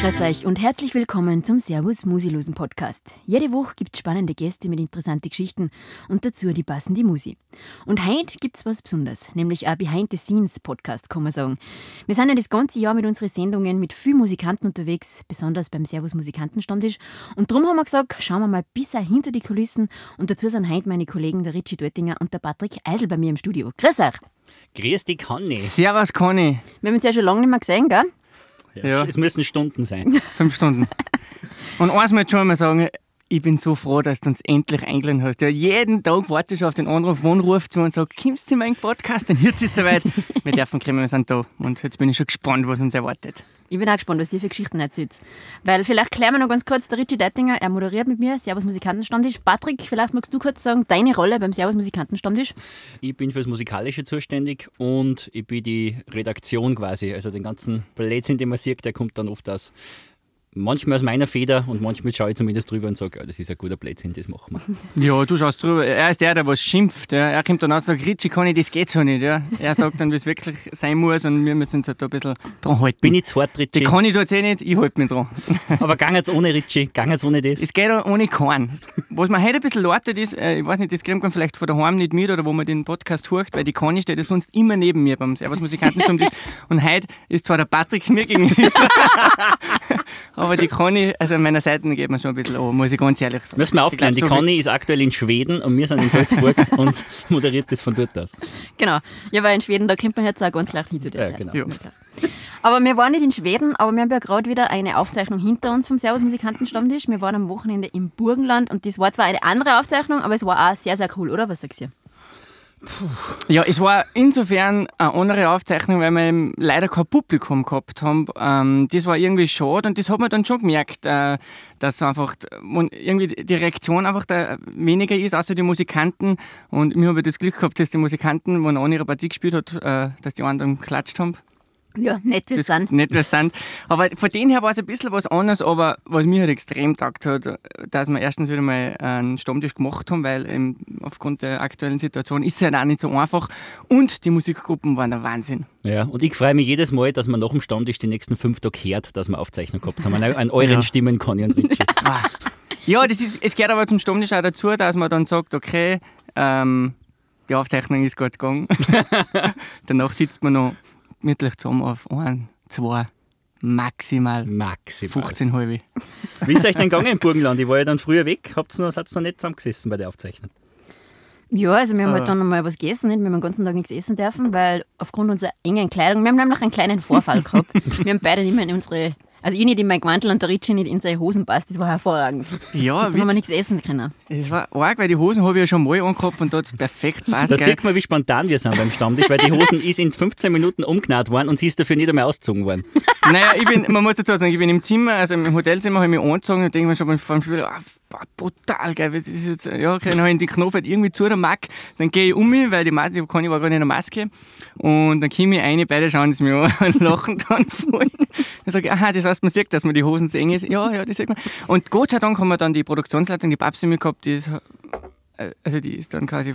Grüß euch und herzlich willkommen zum Servus Musilosen Podcast. Jede Woche gibt es spannende Gäste mit interessanten Geschichten und dazu die passende Musi. Und heute gibt es was Besonderes, nämlich ein Behind-the-Scenes-Podcast, kann man sagen. Wir sind ja das ganze Jahr mit unseren Sendungen mit vielen Musikanten unterwegs, besonders beim Servus Musikantenstammtisch. Und darum haben wir gesagt, schauen wir mal bisher hinter die Kulissen. Und dazu sind heute meine Kollegen der Richie Dortinger und der Patrick Eisel bei mir im Studio. Grüß euch! Grüß dich, Conny. Servus, Conny. Wir haben uns ja schon lange nicht mehr gesehen, gell? Ja. Es müssen Stunden sein. Fünf Stunden. Und eins möchte ich schon mal sagen, ich bin so froh, dass du uns endlich eingeladen hast. Ja, jeden Tag warte ich auf den Anruf, wann ruft sie und sagt, kommst du in meinen Podcast? Dann jetzt ist es soweit. wir dürfen kommen, wir sind da. Und jetzt bin ich schon gespannt, was uns erwartet. Ich bin auch gespannt, was ihr für Geschichten erzählt. Weil vielleicht klären wir noch ganz kurz, der Richie Deitinger, er moderiert mit mir Servus Musikantenstammtisch. Patrick, vielleicht magst du kurz sagen, deine Rolle beim Servus Musikantenstammtisch? Ich bin fürs Musikalische zuständig und ich bin die Redaktion quasi. Also den ganzen Blödsinn, den man sieht, der kommt dann oft aus manchmal aus meiner Feder und manchmal schaue ich zumindest drüber und sage, ja, das ist ein guter Blödsinn, das machen wir. Ja, du schaust drüber. Er ist der, der was schimpft. Ja. Er kommt dann und sagt, Ritchie, kann ich, das geht so nicht. Ja. Er sagt dann, wie es wirklich sein muss und wir müssen uns da ein bisschen dran halten. Bin ich zu hart, Ritchie? Die kann ich jetzt eh nicht, ich halte mich dran. Aber gang jetzt ohne Ritchie, gang jetzt ohne das. Es geht auch ohne keinen. Was mir heute ein bisschen lautet ist, äh, ich weiß nicht, das kriegt man vielleicht von daheim nicht mit oder wo man den Podcast hört, weil die Conny steht ja sonst immer neben mir beim Servus Musikantenstammtisch und heute ist zwar der Patrick mir gegenüber, aber die Conny, also an meiner Seite geht man schon ein bisschen an, muss ich ganz ehrlich sagen. Müssen wir aufklären, die so Conny ist aktuell in Schweden und wir sind in Salzburg und moderiert das von dort aus. Genau. Ja, weil in Schweden, da kommt man jetzt auch ganz leicht hin zu der ja, Genau. Ja. Aber wir waren nicht in Schweden, aber wir haben ja gerade wieder eine Aufzeichnung hinter uns vom Servus Musikantenstammtisch. Wir waren am Wochenende im Burgenland und das war zwar eine andere Aufzeichnung, aber es war auch sehr, sehr cool, oder? Was sagst du? Ja, es war insofern eine andere Aufzeichnung, weil wir leider kein Publikum gehabt haben. Ähm, das war irgendwie schade und das hat man dann schon gemerkt, äh, dass einfach irgendwie die Reaktion einfach weniger ist, außer die Musikanten. Und wir haben das Glück gehabt, dass die Musikanten, wenn einer ihre Partie gespielt hat, äh, dass die anderen geklatscht haben. Ja, nett wir sind. Nett wir sind. Aber von denen her war es ein bisschen was anderes, aber was mir halt extrem taugt hat, dass wir erstens wieder mal einen Stammtisch gemacht haben, weil eben aufgrund der aktuellen Situation ist es halt auch nicht so einfach. Und die Musikgruppen waren der Wahnsinn. Ja, und ich freue mich jedes Mal, dass man nach dem Stammtisch die nächsten fünf Tage hört, dass wir Aufzeichnung gehabt haben. An, an euren ja. Stimmen, Conny und Richie. ja, das ist, es gehört aber zum Stammtisch auch dazu, dass man dann sagt, okay, ähm, die Aufzeichnung ist gut gegangen. Danach sitzt man noch gemütlich zusammen auf ein, zwei, maximal, maximal. 15 halbe. Wie ist euch denn gegangen im Burgenland? Ich war ja dann früher weg. Habt ihr noch, seid ihr noch nicht zusammengesessen bei der Aufzeichnung? Ja, also wir haben halt dann noch mal was gegessen, nicht? wir haben den ganzen Tag nichts essen dürfen, weil aufgrund unserer engen Kleidung, wir haben nämlich einen kleinen Vorfall gehabt. wir haben beide nicht mehr in unsere also ich nicht in mein Gewandel und der Ritchie nicht in seine Hosen passt, das war hervorragend. Ja, da haben wir nichts essen können. Das war arg, weil die Hosen habe ich ja schon mal angehabt und dort perfekt passt. Da sieht man, wie spontan wir sind beim Stammtisch, weil die Hosen ist in 15 Minuten umgenäht worden und sie ist dafür nicht einmal ausgezogen worden. Naja, ich bin, man muss dazu sagen, ich bin im Zimmer, also im Hotelzimmer habe ich mich angezogen und denke mir schon vor dem Spiel, oh, brutal geil, das ist jetzt, ja, okay, dann habe ich den Knopf halt irgendwie zu der Mack, dann gehe ich um mich, weil die Maske, ich war gerade in der Maske und dann komme ich rein, beide schauen es mir an und lachen dann voll. Dann sage ich, aha, das heißt, man sieht, dass man die Hosen eng ist. Ja, ja, das sieht man. Und Gott sei Dank haben wir dann die Produktionsleitung, die Babsi mit gehabt, die ist, äh, also die ist dann quasi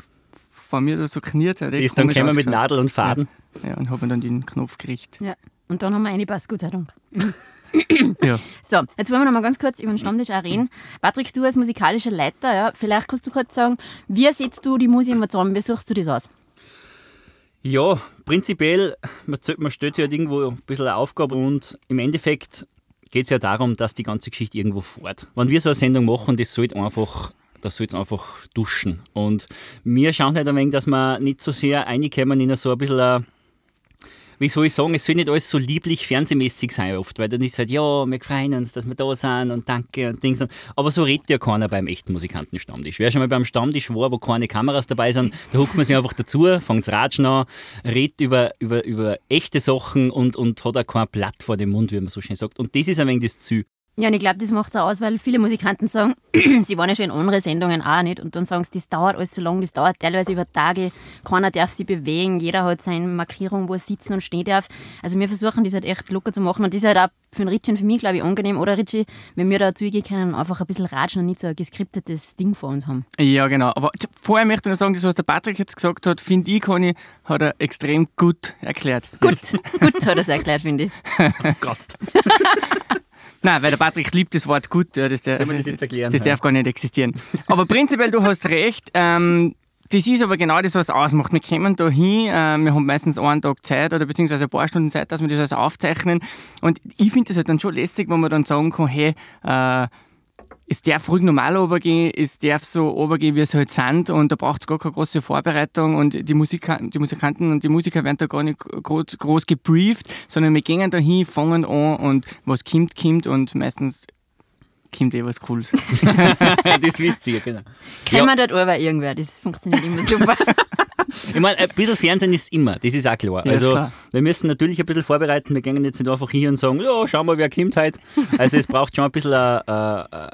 vor mir so kniert. Die ist dann gekommen mit Nadel und Faden. Ja, ja und haben dann den Knopf gekriegt. Ja, und dann haben wir eine Pass, Gott sei Dank. ja. So, jetzt wollen wir noch mal ganz kurz über den Stammtisch auch reden. Patrick, du als musikalischer Leiter, ja, vielleicht kannst du kurz sagen, wie setzt du die Musik immer zusammen? Wie suchst du das aus? Ja, prinzipiell, man, man stellt sich halt irgendwo ein bisschen eine Aufgabe und im Endeffekt geht es ja darum, dass die ganze Geschichte irgendwo fährt. Wenn wir so eine Sendung machen, das sollte einfach das soll einfach duschen. Und mir schaut halt ein wenig, dass wir nicht so sehr reinkommen in so ein bisschen eine wie soll ich sagen, es soll nicht alles so lieblich fernsehmäßig sein oft, weil dann ist halt, ja, wir freuen uns, dass wir da sind und danke und Dings. Aber so redet ja keiner beim echten Musikantenstammtisch. Wer schon mal beim Stammtisch war, wo keine Kameras dabei sind, da huckt man sich einfach dazu, fängt Ratschen an, redet über, über, über echte Sachen und, und hat auch kein Blatt vor dem Mund, wie man so schön sagt. Und das ist ein wenig das Ziel. Ja, und ich glaube, das macht es auch aus, weil viele Musikanten sagen, sie waren ja schon in anderen Sendungen auch nicht. Und dann sagen sie, das dauert alles so lang, das dauert teilweise über Tage. Keiner darf sich bewegen, jeder hat seine Markierung, wo er sitzen und stehen darf. Also wir versuchen das halt echt locker zu machen. Und das ist halt auch für den Richie und für mich, glaube ich, angenehm. Oder Richie, wenn wir da zugehen können, einfach ein bisschen ratschen und nicht so ein geskriptetes Ding vor uns haben. Ja, genau. Aber vorher möchte ich noch sagen, das, was der Patrick jetzt gesagt hat, finde ich, Conny, hat er extrem gut erklärt. Gut, gut hat er es erklärt, finde ich. Oh Gott. Nein, weil der Patrick liebt das Wort gut. Ja, das, der, Soll man das erklären? das darf gar nicht existieren. Aber prinzipiell, du hast recht. Ähm, das ist aber genau das, was es ausmacht. Wir kommen da hin, äh, wir haben meistens einen Tag Zeit oder beziehungsweise ein paar Stunden Zeit, dass wir das alles aufzeichnen. Und ich finde das halt dann schon lästig, wenn man dann sagen kann, hey, äh, es darf ruhig normal runtergehen, es darf so runtergehen, wie es halt sind und da braucht es gar keine große Vorbereitung und die, Musika die Musikanten und die Musiker werden da gar nicht groß, groß gebrieft, sondern wir gehen da hin, fangen an und was kommt, kommt und meistens kommt eh was Cooles. das wisst ihr, genau. Können wir dort über irgendwer, das funktioniert immer super. Ich meine, ein bisschen Fernsehen ist immer, das ist auch klar. Ja, also, klar. wir müssen natürlich ein bisschen vorbereiten. Wir gehen jetzt nicht einfach hier und sagen, ja, schau mal, wer kommt heute. Also, es braucht schon ein bisschen äh, äh,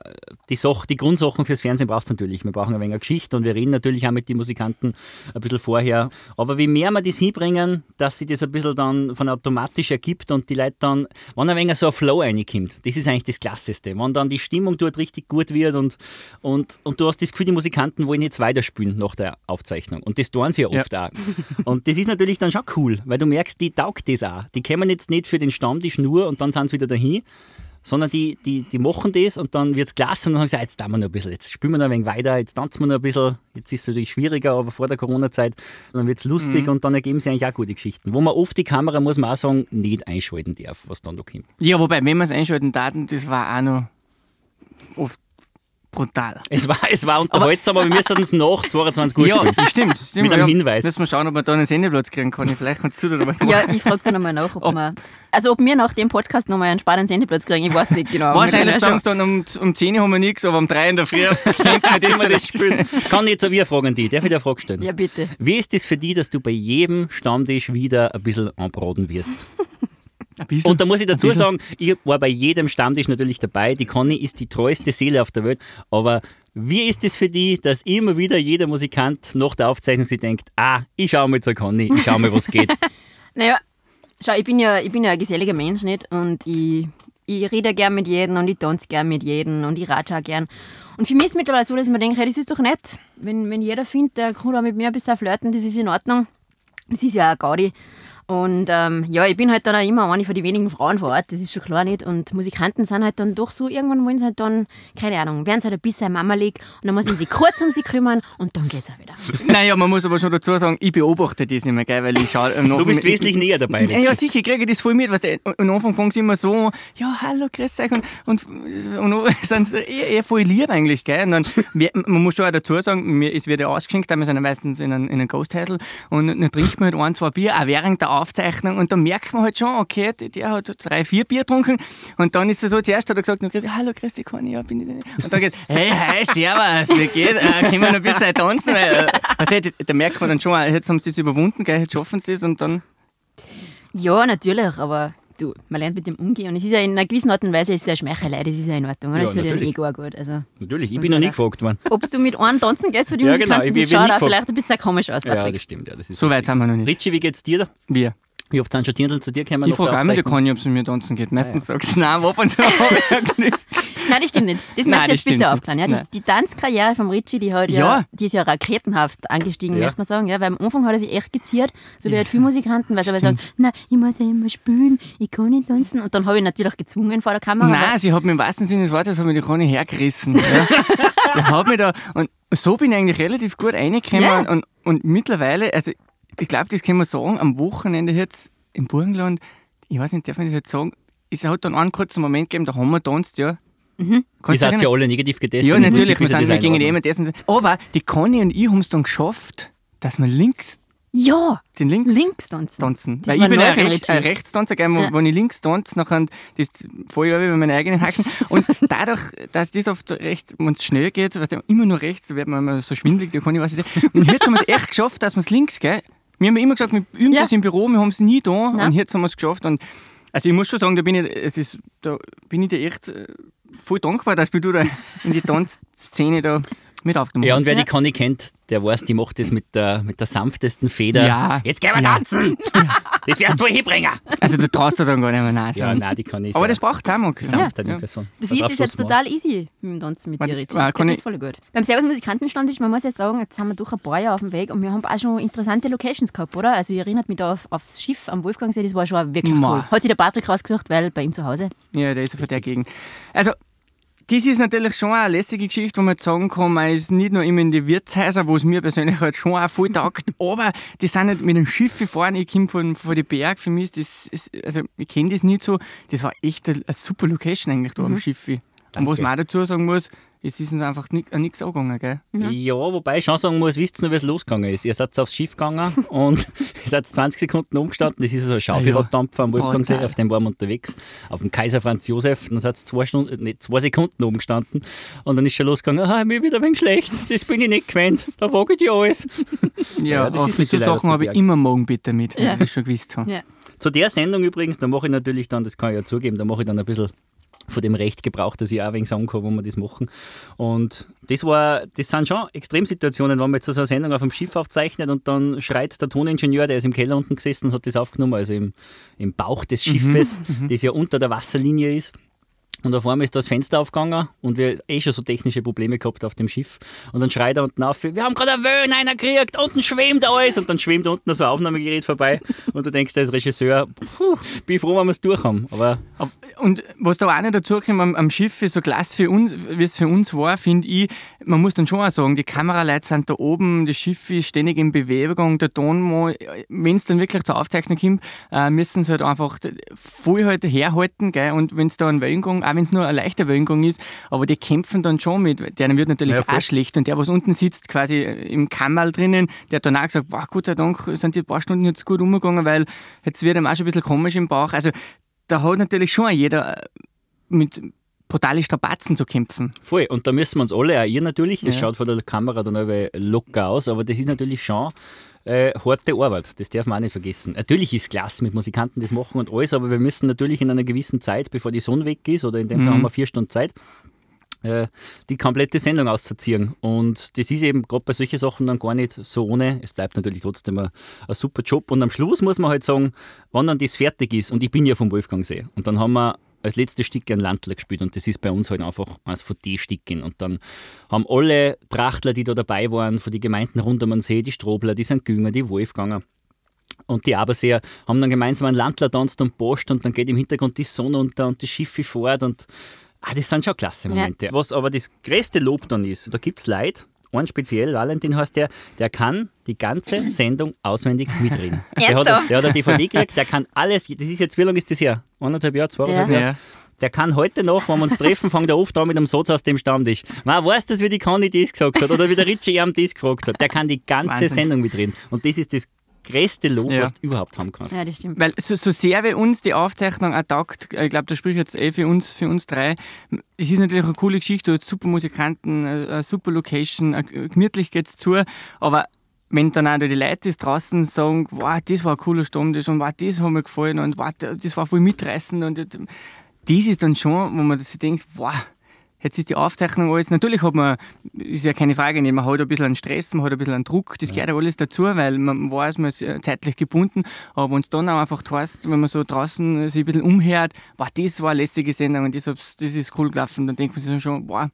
die, Sach die Grundsachen fürs Fernsehen braucht es natürlich. Wir brauchen ein wenig eine Geschichte und wir reden natürlich auch mit den Musikanten ein bisschen vorher. Aber wie mehr wir das hinbringen, dass sich das ein bisschen dann von automatisch ergibt und die Leute dann, wenn ein wenig so ein Flow reinkommt, das ist eigentlich das Klasseste. Wenn dann die Stimmung dort richtig gut wird und, und, und du hast das Gefühl, die Musikanten wollen jetzt weiterspielen nach der Aufzeichnung. Und das tun sie ja oft auch. Und das ist natürlich dann schon cool, weil du merkst, die taugt das auch. Die kommen jetzt nicht für den Stammtisch nur und dann sind sie wieder dahin, sondern die, die, die machen das und dann wird es klasse und dann sagen sie, ah, jetzt tun wir noch ein bisschen, jetzt spielen wir noch ein wenig weiter, jetzt tanzen wir noch ein bisschen. Jetzt ist es natürlich schwieriger, aber vor der Corona-Zeit, dann wird es lustig und dann ergeben sich eigentlich auch gute Geschichten. Wo man oft die Kamera, muss man auch sagen, nicht einschalten darf, was dann noch kommt. ja, wobei, wenn wir es einschalten taten, das war auch noch oft brutal. Es war, es war unterhaltsam, aber wir müssen es nach 22 Uhr Ja, spielen. das stimmt. das stimmt Mit einem ja. Hinweis. Müssen wir schauen, ob wir da einen Sendeplatz kriegen können. Vielleicht kannst du da was machen. Ja, ich frage dann nochmal nach, ob, wir. Also, ob wir nach dem Podcast nochmal einen spannenden Sendeplatz kriegen, ich weiß nicht genau. Wahrscheinlich Wir sagen sie dann, um, um 10 Uhr haben wir nichts, aber um 3 in der Früh könnten wir das, das spielen. Kann ich jetzt auch wieder fragen, die. Darf ich dir eine Frage stellen? ja, ja, bitte. Wie ist es für dich, dass du bei jedem Stammtisch wieder ein bisschen anbraten wirst? Und da muss ich dazu sagen, ich war bei jedem Stammtisch natürlich dabei. Die Conny ist die treueste Seele auf der Welt. Aber wie ist es für dich, dass immer wieder jeder Musikant nach der Aufzeichnung sich denkt, ah, ich schau mal zur Conny, ich schau mal, was geht. Naja, schau, ich bin ja, ich bin ja ein geselliger Mensch, nicht? Und ich, ich rede gern mit jedem und ich tanze gern mit jedem und ich ratsche auch gern. Und für mich ist es mittlerweile so, dass ich mir denke, hey, das ist doch nett. Wenn, wenn jeder findet, der kann auch mit mir ein bisschen flirten, das ist in Ordnung. Das ist ja auch Gaudi. Und ähm, ja, ich bin halt dann auch immer eine von den wenigen Frauen vor Ort, das ist schon klar nicht. Und Musikanten sind halt dann doch so, irgendwann wollen sie halt dann, keine Ahnung, werden sie halt ein bisschen Mamalig und dann muss man sich kurz um sie kümmern und dann geht's auch wieder. Naja, man muss aber schon dazu sagen, ich beobachte das immer, gell, weil ich schaue. Du bist wesentlich näher dabei. Ja, ja, sicher, ich kriege das voll mit. Weißt du, am Anfang fangen sie immer so ja, hallo, grüß euch. Und, und, und dann sind sie eher, eher voll lieb eigentlich. Gell? Und dann, wir- man muss schon auch dazu sagen, mir, es wird ja ausgeschenkt, wir sind ja meistens in einem, in einem Ghosthäusl und dann trinkt man halt ein, zwei Bier, auch während der Aufzeichnung. Und dann merkt man halt schon, okay, der, hat drei, vier Bier getrunken. Und dann ist er so, zuerst hat er gesagt, hallo, grüß dich, Conny, ja, bin ich denn? Und dann geht, hey, hi, servus, wie geht? Äh, können wir noch ein bisschen tanzen? Weil, du, da merkt man dann schon, jetzt haben sie das überwunden, gell, jetzt schaffen sie es und dann Ja, natürlich, aber du, man lernt mit dem umgehen. Und es ist ja in einer gewissen Art und Weise ist es ja Schmeichelei, das ist ja in Ordnung. oder? Ja, das tut ja natürlich. Ego auch gut. Also, Natürlich, ich bin noch nie gefragt worden. ob du mit einem tanzen gehst für die Ja, genau, Musikanten, ich bin- das schaut auch vielleicht ein bisschen komisch aus, Ja, Patrick. das stimmt. Ja, das ist so weit sind wir noch nicht. Richie, wie geht's dir da? Wir. Wie oft sind schon Dirndl zu dir gekommen? Ich der frage einmal Aufzeichnung? Conny, ob es mit mir tanzen geht. Meistens sagst du, nein, ab und zu habe ich ja Glück. Nein, das stimmt nicht. Das möchte ich jetzt bitte nicht. aufklären. Ja, die, die Tanzkarriere vom Richie, die, hat ja, Ja. die ist ja raketenhaft angestiegen, Ja. möchte man sagen. Ja, weil am Anfang hat er sich echt geziert, so wie halt viele Musikanten, weil sie aber sagen, nein, ich muss ja immer spielen, ich kann nicht tanzen. Und dann habe ich natürlich gezwungen vor der Kamera. Nein, sie hat mich im wahrsten Sinne des Wortes hat mich die Conny hergerissen. Ja. hat mich da, und so bin ich eigentlich relativ gut reingekommen. Ja. Und, und mittlerweile, also ich glaube, das kann man sagen, am Wochenende jetzt im Burgenland, ich weiß nicht, darf man das jetzt sagen, es hat dann einen kurzen Moment gegeben, da haben wir tanzt, ja. Mhm. Ihr seid ja alle negativ getestet. Ja, natürlich, wir, sind, wir gingen in immer essen. Aber die Conny und ich haben es dann geschafft, dass wir links Ja, den links, links tanzen. tanzen. Weil ich bin ein, Rechts, ein. Rechtstanzer, gell, wo, Ja. wenn ich links tanze, nachher das fahre ich auch über meine eigenen Haxen. Und dadurch, dass das oft rechts, wenn es schnell geht, weißt du, immer nur rechts, wird man immer so schwindelig, da kann ich was nicht sehen. Und jetzt haben wir es echt geschafft, dass wir es links, gell? Wir haben ja immer gesagt, wir üben Ja. das im Büro, wir haben es nie da Nein. und jetzt haben wir es geschafft. Und also ich muss schon sagen, da bin ich, es ist, da bin ich dir echt äh, voll dankbar, dass du da in die Tanzszene da mit aufgenommen Ja, hast. und wer die Conny kennt, der weiß, die macht das mit der, mit der sanftesten Feder. Ja. Jetzt gehen wir Ja. tanzen! Das wirst du hinbringen! Also du traust du dann gar nicht mehr nein Ja, nein, die kann ich Aber das braucht es auch mal. sanft, ja. die Person. Du findest es jetzt total easy mit dem Tanzen mit dir, Richie. Das das voll gut. Beim Servus Musikantenstammtisch, man muss jetzt sagen, jetzt sind wir durch ein paar Jahre auf dem Weg und wir haben auch schon interessante Locations gehabt, oder? Also ich erinnert mich da auf, aufs Schiff am Wolfgangsee, das war schon wirklich Ma. cool. Hat sich der Patrick rausgesucht, weil bei ihm zu Hause. Ja, der ist ja von der Gegend. Also, das ist natürlich schon eine lässige Geschichte, wo man sagen kann, man ist nicht nur immer in die Wirtshäuser, wo es mir persönlich halt schon auch voll taugt, aber die sind nicht mit dem Schiff fahren. Ich komme von, von den Berg, für mich ist das, ist, also ich kenne das nicht so. Das war echt eine, eine super Location eigentlich da am Schiff. Und was man auch dazu sagen muss, es ist uns einfach nichts angegangen, gell? Ja, wobei ich schon sagen muss, wisst ihr noch, wie es losgegangen ist? Ihr seid aufs Schiff gegangen und ihr seid 20 Sekunden umgestanden. Das ist so ein Schaufelraddampfer am Wolfgangsee, auf dem waren wir unterwegs. Auf dem Kaiser Franz Josef. Dann seid ihr zwei, Stunden, nicht, zwei Sekunden umgestanden und dann ist schon losgegangen. Ah, mir wieder ein wenig schlecht. Das bin ich nicht gewöhnt. Da wage ich dir alles. Ja, Ja, das aber ist so Sachen habe ich immer Magenbitter mit, wenn Ja. ich das schon gewusst habe. Ja. Zu der Sendung übrigens, da mache ich natürlich dann, das kann ich ja zugeben, da mache ich dann ein bisschen von dem Recht Gebrauch, dass ich auch wenig sagen kann, wo wir das machen. Und das war, das sind schon Extremsituationen, wenn man jetzt so eine Sendung auf dem Schiff aufzeichnet und dann schreit der Toningenieur, der ist im Keller unten gesessen und hat das aufgenommen, also im, im Bauch des Schiffes, das ja unter der Wasserlinie ist. Und auf einmal ist das Fenster aufgegangen und wir eh schon so technische Probleme gehabt auf dem Schiff. Und dann schreit er unten auf, wir haben gerade einen Wöhn einer gekriegt, unten schwimmt alles. Und dann schwimmt unten so ein Aufnahmegerät vorbei. Und du denkst als Regisseur, puh, bin froh, wenn wir es durch haben. Aber Ab- Und was da auch nicht dazu kommt, am, am Schiff ist so klasse für uns, wie es für uns war, finde ich, man muss dann schon auch sagen, die Kameraleute sind da oben, das Schiff ist ständig in Bewegung, der Ton, wenn es dann wirklich zur Aufzeichnung kommt, äh, müssen sie halt einfach voll halt herhalten, gell? und wenn es da ein Wellengang, auch wenn es nur ein leichter Wellengang ist, aber die kämpfen dann schon mit, denen wird natürlich Ja, auch schlecht und der, was unten sitzt, quasi im Kammerl drinnen, der hat dann auch gesagt, boah, Gott sei Dank sind die paar Stunden jetzt gut umgegangen, weil jetzt wird ihm auch schon ein bisschen komisch im Bauch, also da hat natürlich schon jeder äh, mit brutalen Strapazen zu kämpfen. voll. Und da müssen wir uns alle, auch ihr natürlich, das Ja. schaut von der Kamera dann aber locker aus, aber das ist natürlich schon äh, harte Arbeit. Das darf man auch nicht vergessen. Natürlich ist es klasse mit Musikanten das machen und alles, aber wir müssen natürlich in einer gewissen Zeit, bevor die Sonne weg ist, oder in dem Fall haben wir vier Stunden Zeit, äh, die komplette Sendung auszuziehen. Und das ist eben gerade bei solchen Sachen dann gar nicht so ohne. Es bleibt natürlich trotzdem ein, ein super Job. Und am Schluss muss man halt sagen, wenn dann das fertig ist, und ich bin ja vom Wolfgangsee, und dann haben wir als letztes Stück ein Landler gespielt und das ist bei uns halt einfach eines von den Stücken. Und dann haben alle Trachtler, die da dabei waren, von den Gemeinden rund um den See, die Strobler, die St. Günger, die Wolfganger, und die Aberseer haben dann gemeinsam einen Landler tanzt und post und dann geht im Hintergrund die Sonne unter und die Schiffe fort und ah, das sind schon klasse Momente. Was aber das größte Lob dann ist, da gibt es Leute, einen speziell, Valentin heißt der, der kann die ganze Sendung auswendig mitreden. Der hat, der hat eine DVD gekriegt, der kann alles, das ist jetzt, wie lange ist das her? Anderthalb Jahre, zweieinhalb Ja. Jahre? Der kann heute noch, wenn wir uns treffen, fängt er oft an mit einem Satz aus dem Stammtisch. Man weiß das, wie die Conny das gesagt hat oder wie der Richie ihm das gefragt hat. Der kann die ganze Wahnsinn. Sendung mitreden. Und das ist das größte Lob, Ja. was du überhaupt haben kannst. Ja, das stimmt. Weil so, so sehr wie uns die Aufzeichnung auch taugt, ich glaube, da spricht jetzt eh für uns, für uns drei, es ist natürlich eine coole Geschichte, super Musikanten, eine, eine super Location, eine- gemütlich geht's zu, aber wenn dann auch die Leute draußen sagen, wow, das war ein cooler Stammtisch und wow, das hat mir gefallen und wow, das war voll mitreißend und das ist dann schon, wo man sich denkt, wow, Jetzt ist die Aufzeichnung alles, natürlich hat man, ist ja keine Frage, nicht, man hat ein bisschen einen Stress, man hat ein bisschen einen Druck, das gehört ja alles dazu, weil man weiß, man ist äh, zeitlich gebunden, aber wenn es dann auch einfach heißt, wenn man so draußen sich ein bisschen umhört, wow, das war eine lässige Sendung und das, das ist cool gelaufen, dann denkt man sich schon, wow,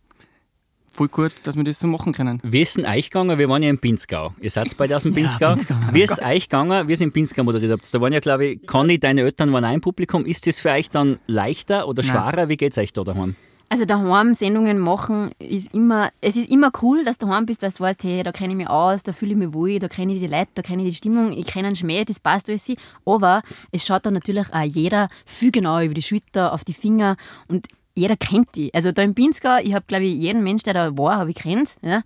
voll gut, dass wir das so machen können. Wie ist denn euch gegangen? Wir waren ja im Pinzgau. Ihr seid beide aus dem Pinzgau. Wie ist euch gegangen? Wir sind im Pinzgau moderiert habt. Da waren ja, glaube ich, Conny, deine Eltern waren auch im Publikum. Ist das für euch dann leichter oder Nein. schwerer? Wie geht es euch da daheim? Also daheim Sendungen machen ist immer, es ist immer cool, dass du daheim bist, weil du weißt, hey, da kenne ich mich aus, da fühle ich mich wohl, da kenne ich die Leute, da kenne ich die Stimmung, ich kenne einen Schmäh, das passt alles. Aber es schaut dann natürlich auch jeder viel genauer über die Schulter, auf die Finger und jeder kennt die. Also da im Pinzgau, ich habe glaube ich jeden Mensch, der da war, habe ich kennt. Ja?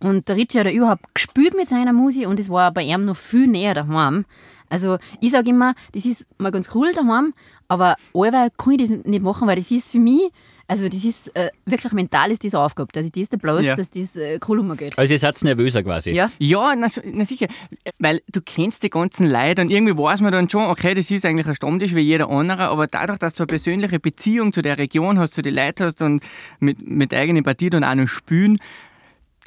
Und der Richie hat er überhaupt gespielt mit seiner Musik und es war bei ihm noch viel näher daheim. Also ich sage immer, das ist mal ganz cool daheim, aber allweil kann ich das nicht machen, weil das ist für mich, Also das ist äh, wirklich mental ist das Aufgabe. Also das ist der bloß, Ja. dass das äh, cool umgeht. Also ihr seid nervöser quasi. Ja. Ja, na, na sicher. Weil du kennst die ganzen Leute und irgendwie weiß man dann schon, okay, das ist eigentlich ein Stammtisch wie jeder andere, aber dadurch, dass du eine persönliche Beziehung zu der Region hast, zu den Leuten hast und mit, mit eigenen Partie dann auch noch spielen,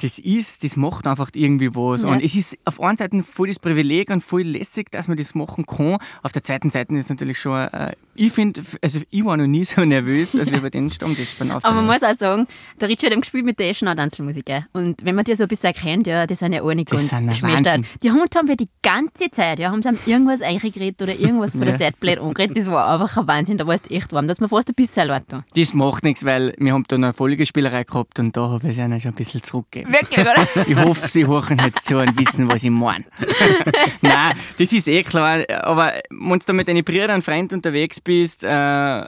das ist, das macht einfach irgendwie was. Ja. Und es ist auf einer Seite voll das Privileg und voll lässig, dass man das machen kann. Auf der zweiten Seite ist es natürlich schon, äh, ich finde, also ich war noch nie so nervös, als wir bei den Stammtisch beim Aber man muss auch sagen, der Richard hat gespielt mit der gell? Und wenn man die so ein bisschen kennt, ja, die sind ja auch nicht Das ganz. Wahnsinn. Die haben, haben wir die ganze Zeit, ja, haben sie irgendwas eingeredet oder irgendwas von der blöd angeredet. Das war einfach ein Wahnsinn, da warst du echt warm. Da hast mir fast ein bisschen leid getan. Das macht nichts, weil wir haben da eine Folgespielerei gehabt und da habe ich es ihnen schon ein bisschen zurückgegeben. Wirklich, oder? Ich hoffe, sie hören jetzt zu und wissen, was ich meine. Nein, das ist eh klar. Aber wenn du da mit deinen Brüdern und Freunden unterwegs bist äh,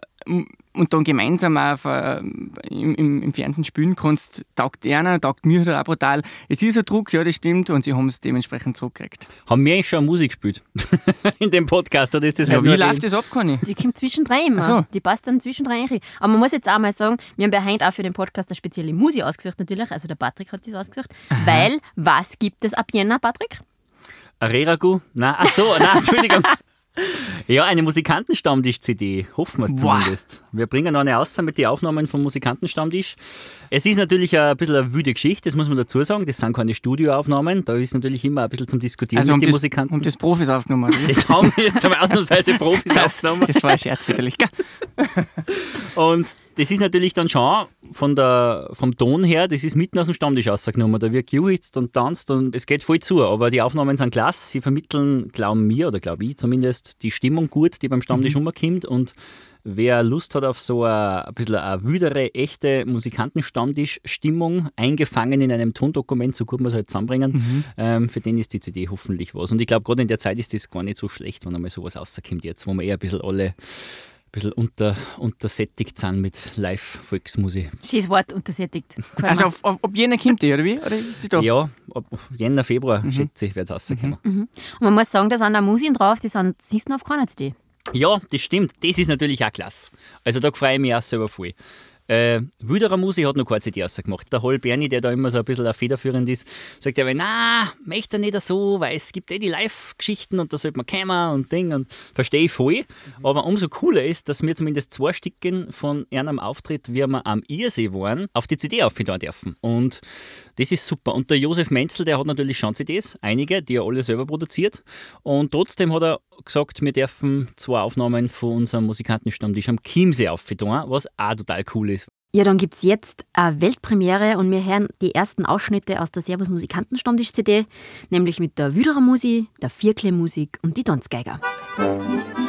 und dann gemeinsam auf, äh, im, im, im Fernsehen spielen kannst, taugt einer, taugt mir halt auch brutal. Es ist ein Druck, ja, das stimmt, und sie haben es dementsprechend zurückgekriegt. Haben wir eigentlich schon Musik gespielt? In dem Podcast, oder ist das Ja, halt wie läuft das ab, Conny? Die kommt zwischendrin immer. So. Die passt dann zwischendrin rein. Aber man muss jetzt auch mal sagen, wir haben bei Heint auch für den Podcast eine spezielle Musik ausgesucht, natürlich. Also der Patrick hat das ausgesucht. Weil, was gibt es ab Jänner, Patrick? Reragu? Nein, ach so, nein, Entschuldigung. Ja, eine Musikantenstammtisch-CD, hoffen wir es zumindest. Wir bringen noch eine aus mit den Aufnahmen vom Musikantenstammtisch. Es ist natürlich ein bisschen eine wüde Geschichte, das muss man dazu sagen. Das sind keine Studioaufnahmen, da ist natürlich immer ein bisschen zum Diskutieren Also mit den das, Musikanten. haben das Profis aufgenommen, das haben wir jetzt aber ausnahmsweise Profis aufgenommen. Das war ein Scherz natürlich. gell? Und das ist natürlich dann schon von der, vom Ton her, das ist mitten aus dem Stammtisch rausgenommen. Da wird gejuchzt und tanzt und es geht voll zu. Aber die Aufnahmen sind klasse. Sie vermitteln, glauben mir oder glaube ich zumindest, die Stimmung gut, die beim Stammtisch Mhm. rumkommt. Und wer Lust hat auf so eine, ein bisschen eine wüdere, echte Musikantenstammtisch-Stimmung, eingefangen in einem Tondokument, so gut man es halt zusammenbringen, Mhm. ähm, für den ist die CD hoffentlich was. Und ich glaube, gerade in der Zeit ist das gar nicht so schlecht, wenn einmal sowas rauskommt jetzt, wo wir eher ein bisschen alle bisschen unter, untersättigt sind mit Live-Volksmusik. Schönes Wort, untersättigt. Also auf, auf, ab jener kommt die, oder wie? Oder ist sie da? Ja, ab Jänner, Februar, schätze ich, wird es rauskommen. Und man muss sagen, da sind auch Musik drauf, die sind, siehst du auf keiner CD. Ja, das stimmt. Das ist natürlich auch klasse. Also da freue ich mich auch selber voll. Äh, Wüderer Musi hat noch keine CD rausgemacht. Der Hol Berni, der da immer so ein bisschen federführend ist, sagt ja, na, möchte er nicht so, weil es gibt eh die Live-Geschichten und da sollte man kommen und Ding und verstehe ich voll. Aber umso cooler ist, dass wir zumindest zwei Stücken von einem Auftritt, wie wir am Irsee waren, auf die CD aufgetan dürfen. Und das ist super. Und der Josef Menzel, der hat natürlich schon CDs, einige, die er alle selber produziert. Und trotzdem hat er gesagt, wir dürfen zwei Aufnahmen von unserem Musikantenstammtisch am Chiemsee aufgetan, was auch total cool ist. Ja, dann gibt es jetzt eine Weltpremiere und wir hören die ersten Ausschnitte aus der Servus Musikantenstammtisch-CD, nämlich mit der Wüderer Musik, der Vierkle Musik und die Tanzgeiger. Musik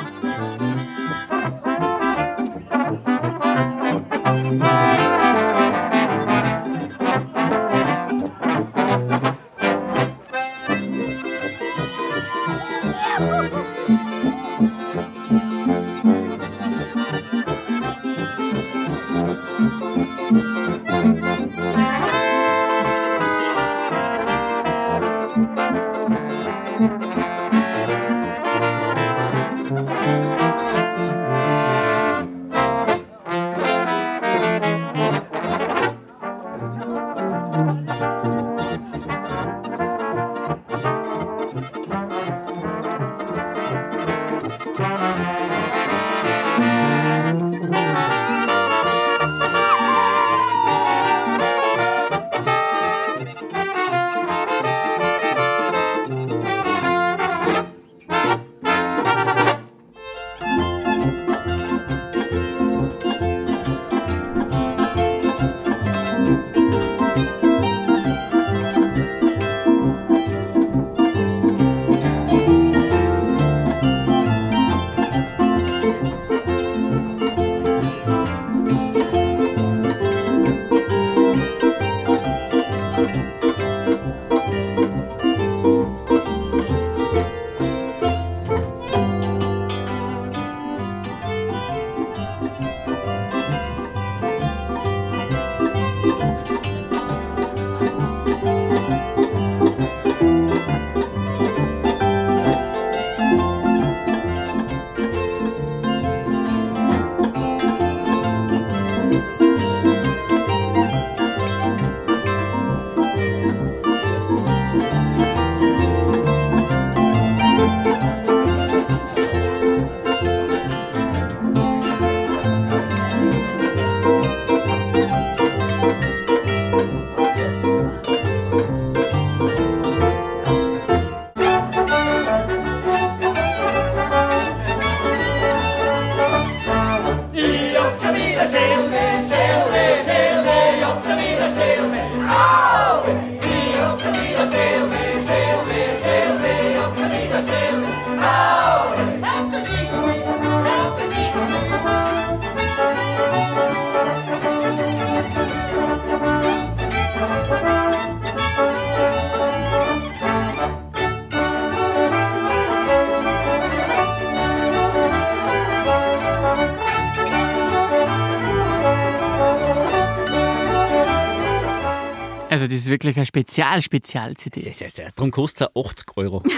wirklich eine Spezial-Spezial-CD. Sehr, sehr, sehr. Darum kostet es 80 Euro.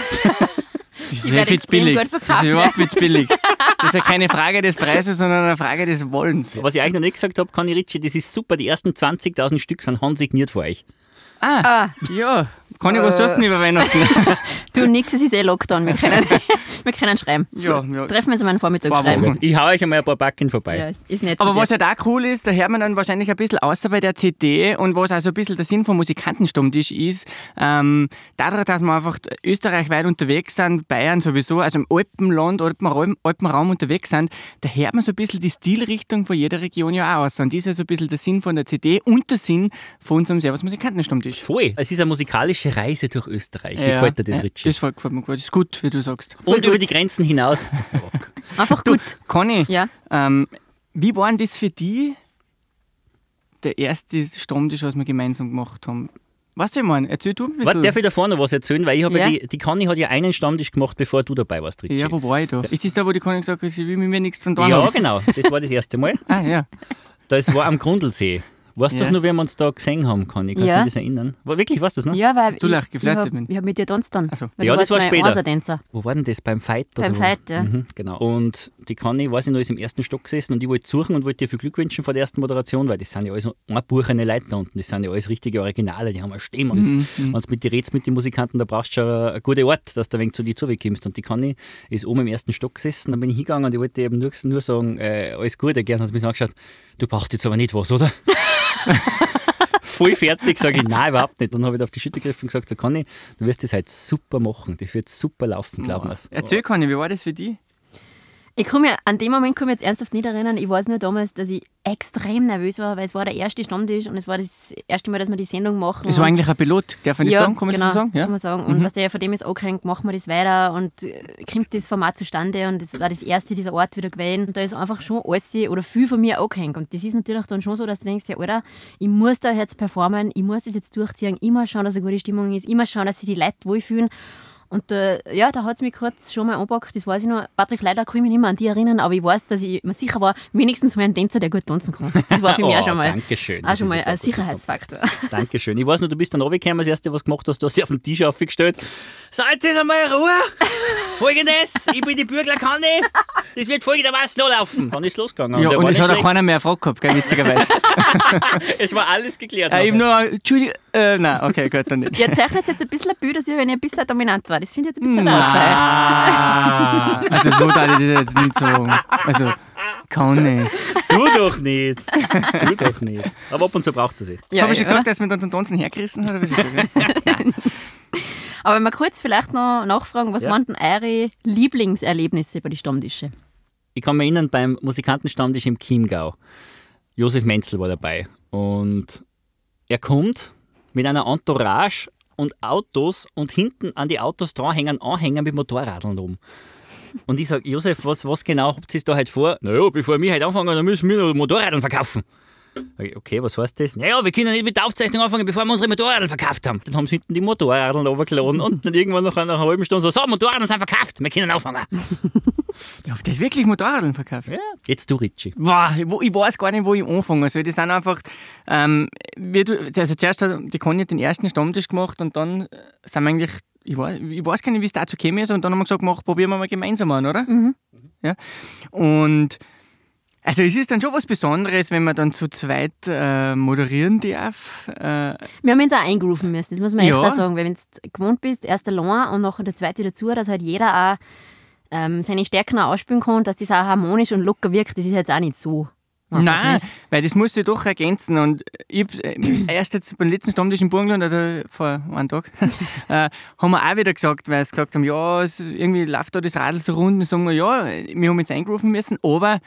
Das ist extrem billig. gut Das ist überhaupt nicht billig. Das ist ja keine Frage des Preises, sondern eine Frage des Wollens. Was ich eigentlich noch nicht gesagt habe, Conny Ritchie, das ist super. Die ersten 20.000 Stück sind handsigniert für euch. Ah, ja. Conny, was tust du denn über Weihnachten? Du, nix, es ist eh Lockdown. Wir können, wir können schreiben. ja, ja. Treffen wir uns mal einen Vormittag Zwei schreiben. Ich hau euch einmal ein paar Backen vorbei. Ja, ist nicht Aber was dich. halt auch cool ist, da hört man dann wahrscheinlich ein bisschen außer bei der CD und was also ein bisschen der Sinn vom Musikantenstammtisch ist, ähm, dadurch, dass wir einfach österreichweit unterwegs sind, Bayern sowieso, also im Alpenland, Alpenraum, Alpenraum unterwegs sind, da hört man so ein bisschen die Stilrichtung von jeder Region ja auch aus. Und das ist ja so ein bisschen der Sinn von der CD und der Sinn von unserem Servus Musikantenstammtisch. Voll. Es ist eine musikalische Reise durch Österreich. Wie gefällt dir das, ja, Ritchie? Das gefällt mir gut. Das ist gut, wie du sagst. Und gut. über die Grenzen hinaus. Einfach gut. Conny, Ja. ähm, wie war denn das für dich, der erste Stammtisch, was wir gemeinsam gemacht haben? Weißt du, ich meine, erzähl du ein bisschen. Warte, darf ich da vorne was erzählen? Weil ich habe ja. Ja. die, die Conny hat ja einen Stammtisch gemacht, bevor du dabei warst, Ritchie. Ja, wo war ich da? Ist das da, wo die Conny gesagt hat, sie will mit mir nichts zu tun Ja, haben? genau. Das war das erste Mal. Ah, ja. Das war am Grundlsee. Weißt du Ja. das noch, wie wir uns da gesehen haben, Conny? Kannst Ja. du dich das erinnern? War wirklich, weißt du das noch? Ja, weil Du ich, geflirtet ich bin. habe hab mit dir tanzt dann. So. Ja, das war später. Wo war denn das? Beim Fight? Beim oder wo? Fight, ja. Mhm, genau. Und die Conny, weiß ich noch, ist im ersten Stock gesessen und ich wollte suchen und wollte dir viel Glück wünschen vor der ersten Moderation, weil das sind ja alles einbuchene Leute da unten. Das sind ja alles richtige Originale, die haben Stimme. Und das, Mhm, wenn du mit dir redest mit den Musikanten, da brauchst du schon eine gute Art, dass du ein wenig zu dir zukommst. Und die Conny ist oben im ersten Stock gesessen, dann bin ich hingegangen und ich wollte eben nur, nur sagen, äh, alles Gute, gern hat sie mich angeschaut, du brauchst jetzt aber nicht was, oder? Voll fertig, sage ich, nein, überhaupt nicht. Dann habe ich auf die Schütte gegriffen und gesagt, so Conny, du wirst das halt super machen, das wird super laufen, glaub mir's. Erzähl, Conny, wie war das für dich? Ich kann mich, an dem Moment kann ich mich jetzt ernsthaft nicht erinnern. Ich weiß nur damals, dass ich extrem nervös war, weil es war der erste Stammtisch und es war das erste Mal, dass wir die Sendung machen. Es war eigentlich ein Pilot, darf man das ja, sagen? Kann man genau, das so sagen? das Ja? kann man sagen. Und was der von dem ist angehängt, machen wir das weiter und äh, kommt das Format zustande und das war das erste dieser Art wieder gewesen. Und da ist einfach schon alles oder viel von mir angehängt. Und das ist natürlich dann schon so, dass du denkst, ja, Alter, ich muss da jetzt performen, ich muss das jetzt durchziehen, ich muss schauen, dass eine gute Stimmung ist, ich muss schauen, dass sich die Leute wohlfühlen. Und äh, ja, da hat es mich kurz schon mal angepackt, das weiß ich noch. Patrick, leider kann ich mich nicht mehr an die erinnern, aber ich weiß, dass ich mir sicher war, wenigstens mal ein Tänzer, der gut tanzen kann. Das war für mich Oh, auch schon mal, Dankeschön. auch schon mal ein Sicherheitsfaktor. Dankeschön. Ich weiß noch, du bist dann runtergekommen, das erste, was gemacht hast, du hast dich auf den Tisch aufgestellt. Seid jetzt einmal Ruhe! Folgendes, ich bin die Bürgler Kanne, das wird folgendermaßen anlaufen. Dann ist es losgegangen. Ja, und war es hat auch keiner mehr gefragt gehabt, gell, witzigerweise. es war alles geklärt. äh, eben nur, Entschuldigung, äh, nein, okay, gut, dann nicht. Ihr zeichnet jetzt ein bisschen ein Bild, als wenn ich ein bisschen dominant war. Das finde ich jetzt ein bisschen arg. Ah, also so darf ich das jetzt nicht sagen. Also, Conny. Du doch nicht. Du doch nicht. Aber ab und zu braucht es sich. Ja, Habe ich schon gesagt, dass man dann zum Tanzen hergerissen hat? oder wie? Aber wenn wir kurz vielleicht noch nachfragen, was Ja. waren denn eure Lieblingserlebnisse bei den Stammtische? Ich kann mich erinnern, beim Musikantenstammtisch im Chiemgau. Josef Menzel war dabei. Und er kommt mit einer Entourage und Autos und hinten an die Autos dran hängen Anhänger mit Motorradeln rum. Und ich sage, Josef, was, was genau habt ihr da halt vor? Naja, bevor wir heute anfangen, dann müssen wir noch Motorradeln verkaufen. Okay, was heißt das? Naja, wir können nicht mit der Aufzeichnung anfangen, bevor wir unsere Motorradeln verkauft haben. Dann haben sie hinten die Motorradeln runtergeladen und dann irgendwann nach einer halben Stunde so, so, Motorradeln sind verkauft, wir können anfangen. Ja, das wirklich Motorradeln verkauft. Ja, jetzt du, Ritchie. Wow, wo- ich weiß gar nicht, wo ich anfangen soll. Das sind einfach, ähm, wie du, also zuerst hat die Conny den ersten Stammtisch gemacht und dann äh, sind wir eigentlich, ich weiß, ich weiß gar nicht, wie es dazu gekommen ist und dann haben wir gesagt, mach, probieren wir mal gemeinsam an, oder? Ja. Und also es ist dann schon was Besonderes, wenn man dann zu zweit äh, moderieren darf. Äh, Wir haben uns auch eingerufen müssen, das muss man Ja. echt auch sagen. Weil wenn du gewohnt bist, erst allein und nachher der zweite dazu, dass halt jeder auch ähm, seine Stärken auch ausspielen kann, dass das auch harmonisch und locker wirkt, das ist jetzt auch nicht so. Nein, nicht. weil das muss ich doch ergänzen. Und ich äh, erst jetzt beim letzten Stammtisch in Burgenland, oder vor einem Tag, äh, haben wir auch wieder gesagt, weil sie gesagt haben, ja, es, irgendwie läuft da das Radl so rund. Und sagen wir, ja, wir haben jetzt eingerufen müssen, aber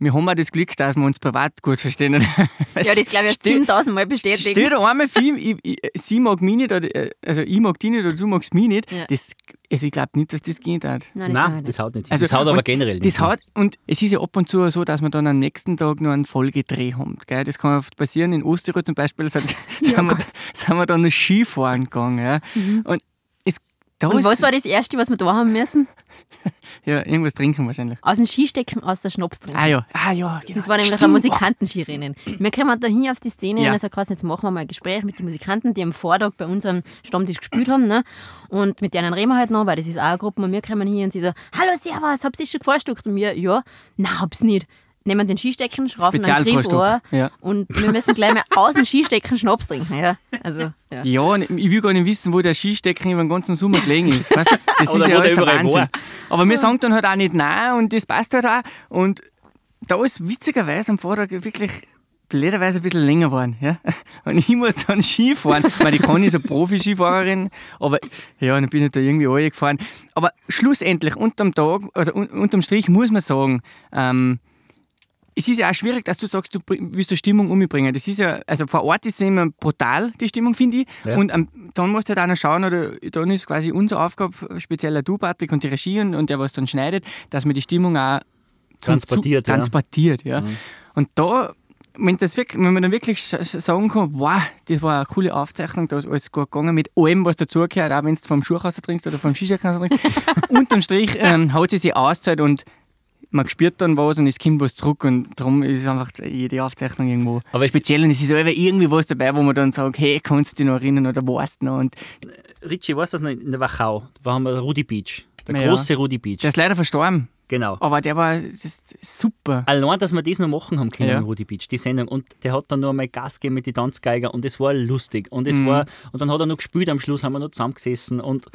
wir haben auch das Glück, dass wir uns privat gut verstehen. Ja, das glaube ich Stell- 7000 Mal bestätigt. Stell dir einmal vor, ich, ich, sie mag mich nicht, oder, äh, also ich mag dich nicht oder du magst mich nicht. Ja. Das, also ich glaube nicht, dass das geht. Hat. Nein, das Nein, das haut nicht. hin. Also, das haut aber generell nicht. Das haut, und es ist ja ab und zu so, dass man dann am nächsten Tag noch einen Folgedreh haben. Gell? Das kann oft passieren. In Osterrot zum Beispiel sind, sind, wir, sind wir dann noch Skifahren gegangen. Ja? Und es, da Und was war das Erste, was wir da haben müssen? ja, irgendwas trinken wahrscheinlich. Aus dem Skistecken, aus der Schnaps trinken. Ah ja, ah ja, genau. Das war nämlich ein Stimmt. Musikantenskirennen. Wir kommen da hin auf die Szene Ja. und ich sage, jetzt machen wir mal ein Gespräch mit den Musikanten, die am Vortag bei unserem Stammtisch gespielt haben. Ne? Und mit denen reden wir halt noch, weil das ist auch eine Gruppe. Und wir kommen hier und sie so, hallo Servus, habt ihr schon gefrühstückt? Und wir, ja, nein, hab's nicht. Nehmen den Skistecken, schraufen einen Griff an Ja. und wir müssen gleich mal aus dem Skistecken Schnaps trinken. Ja, also, ja. Ja, ich will gar nicht wissen, wo der Skistecken über den ganzen Sommer gelegen ist. Weißt, das Oder ist ja alles Wahnsinn. war. Aber wir sagen dann halt auch nicht nein und das passt halt auch. Und da ist witzigerweise am Vortag wirklich blöderweise ein bisschen länger geworden. Ja? Und ich muss dann Skifahren. Ich meine, die Conny ist eine Profi-Skifahrerin, aber ja, dann bin ich da irgendwie alle gefahren. Aber schlussendlich, unterm Tag, oder un unterm Strich muss man sagen, ähm, es ist ja auch schwierig, dass du sagst, du willst eine Stimmung umbringen. Das ist ja, also vor Ort ist es immer brutal, die Stimmung, finde ich. Ja. Und ähm, dann musst du halt auch noch schauen, oder dann ist quasi unsere Aufgabe, speziell du, Patrick, und die Regie und, und der, was dann schneidet, dass man die Stimmung auch Transportiert, zu, ja. transportiert, ja. Und da, wenn, das wirklich, wenn man dann wirklich sagen kann, wow, das war eine coole Aufzeichnung, da ist alles gut gegangen mit allem, was dazugehört, auch wenn du vom Schuhhauser trinkst oder vom Skischakasser trinkst. Unterm Strich ähm, haut sie sich auszahlt und man spürt dann was und es kommt was zurück und darum ist einfach jede Aufzeichnung irgendwo Aber speziell und es ist irgendwie was dabei, wo man dann sagt, hey, kannst du dich noch erinnern oder weißt du noch und Richie, weißt du das noch? In der Wachau, da haben wir Rudi Beach. Der Ja. große Rudi Beach. der ist leider verstorben, genau. aber der war super. Allein, dass wir das noch machen haben können Ja. Rudi Beach, die Sendung. Und der hat dann noch einmal Gas gegeben mit den Tanzgeiger und es war lustig. Und Mhm. es war, und dann hat er noch gespielt am Schluss, haben wir noch zusammengesessen und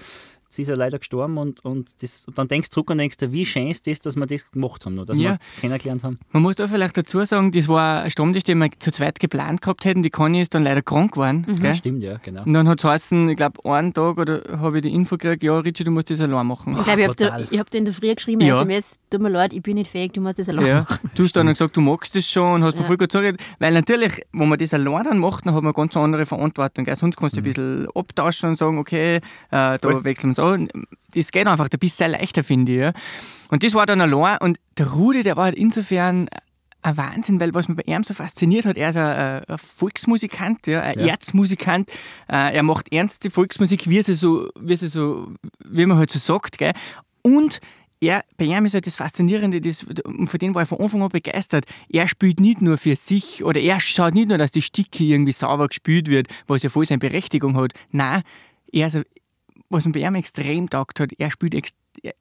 sie ist ja leider gestorben und, und, das, und dann denkst du zurück und denkst dir, wie schön ist das, dass wir das gemacht haben, noch, dass Ja. wir kennengelernt haben. Man muss da vielleicht dazu sagen, das war ein Stammtisch, den wir zu zweit geplant gehabt hätten. Die Conny ist dann leider krank geworden. Gell? Stimmt, ja, genau. Und dann hat es geheißen, ich glaube, einen Tag oder habe ich die Info gekriegt, ja, Richie, du musst das allein machen. Ich glaube, ich habe dir, ich hab dir in der Früh geschrieben, Ja. SMS, tut mir leid, ich bin nicht fähig, du musst das allein Ja, machen. du hast dann gesagt, du magst das schon und hast mir voll gut zugeredet. Weil natürlich, wenn man das allein dann macht, dann hat man eine ganz andere Verantwortung. Gell? Sonst kannst du ein bisschen abtauschen und sagen, okay, äh, da Voll. wechseln wir uns an. Das geht einfach, du sehr leichter, finde ich. Ja? Und das war dann allein und der Rudi, der war halt insofern ein Wahnsinn, weil was mich bei ihm so fasziniert hat, er ist ein, ein Volksmusikant, ja, ein Ja. Erzmusikant. Äh, er macht ernste Volksmusik, wie sie so, wie sie so, wie man halt so sagt, gell. Und er, bei ihm ist halt das Faszinierende, das, von dem war ich von Anfang an begeistert. Er spielt nicht nur für sich oder er schaut nicht nur, dass die Sticke irgendwie sauber gespielt wird, was ja voll seine Berechtigung hat. Nein, er ist, ein- was mir bei ihm extrem taugt hat, er spielt, ex, er,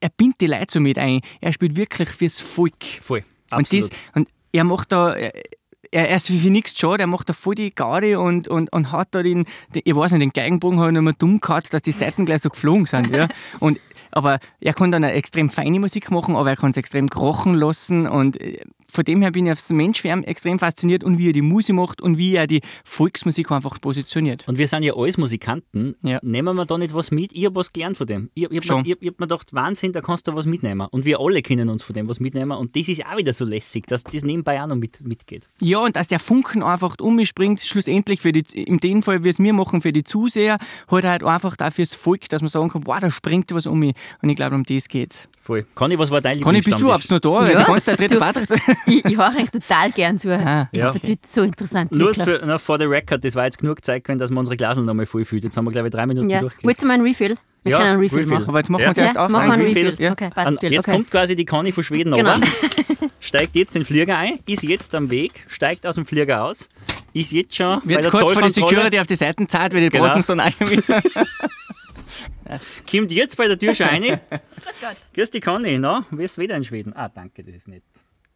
er bindet die Leute so mit ein. Er spielt wirklich fürs Volk. Voll. Und, Absolut. das, und er macht da, er, er ist für nichts schade, er macht da voll die Garde und, und, und hat da den, den, ich weiß nicht, den Geigenbogen hat er immer dumm gehabt, dass die Seiten gleich so geflogen sind. Ja. Und, aber er kann dann eine extrem feine Musik machen, aber er kann es extrem krochen lassen und äh, von dem her bin ich als Mensch für ihn extrem fasziniert und wie er die Musik macht und wie er die Volksmusik einfach positioniert. Und wir sind ja alles Musikanten. Ja. Nehmen wir da nicht was mit? Ich habe was gelernt von dem. Ich, ich habe mir, hab mir gedacht, Wahnsinn, da kannst du was mitnehmen. Und wir alle können uns von dem was mitnehmen. Und das ist auch wieder so lässig, dass das nebenbei auch noch mit, mitgeht. Ja, und dass der Funken einfach um mich springt, schlussendlich für die, in dem Fall, wie es wir machen, für die Zuseher, halt halt einfach da fürs Volk, dass man sagen kann, wow, da springt was um mich. Und ich glaube, um das geht's. Voll. Conny, was war dein Conny, bist du überhaupt noch da? Ja. Die ganze Zeit Patrick. Ich, ich höre euch total gern zu. Ah, es ja. wird so interessant. Nur für, na, for the record, das war jetzt genug Zeit gewesen, dass wir unsere Glasel nochmal voll füllen. Jetzt haben wir, glaube ich, drei Minuten ja. durchgekriegt. Willst du mal einen Refill? Wir Ja, können einen Refill, Refill. machen. Aber jetzt machen Ja. wir zuerst Ja, auf. machen wir einen Refill. Refill. Ja. Okay, passt. Und jetzt okay. kommt quasi die Conny von Schweden Genau. runter, steigt jetzt in den Flieger ein, ist jetzt am Weg, steigt aus dem Flieger aus, ist jetzt schon bei Wird der kurz vor die Security auf die Seiten zahlt, weil die Genau. braten es dann auch schon wieder. kommt jetzt bei der Tür schon rein. Grüß Gott. Grüß dich, Conny. Na, wie ist das Wetter in Schweden? Ah, danke, das ist nett.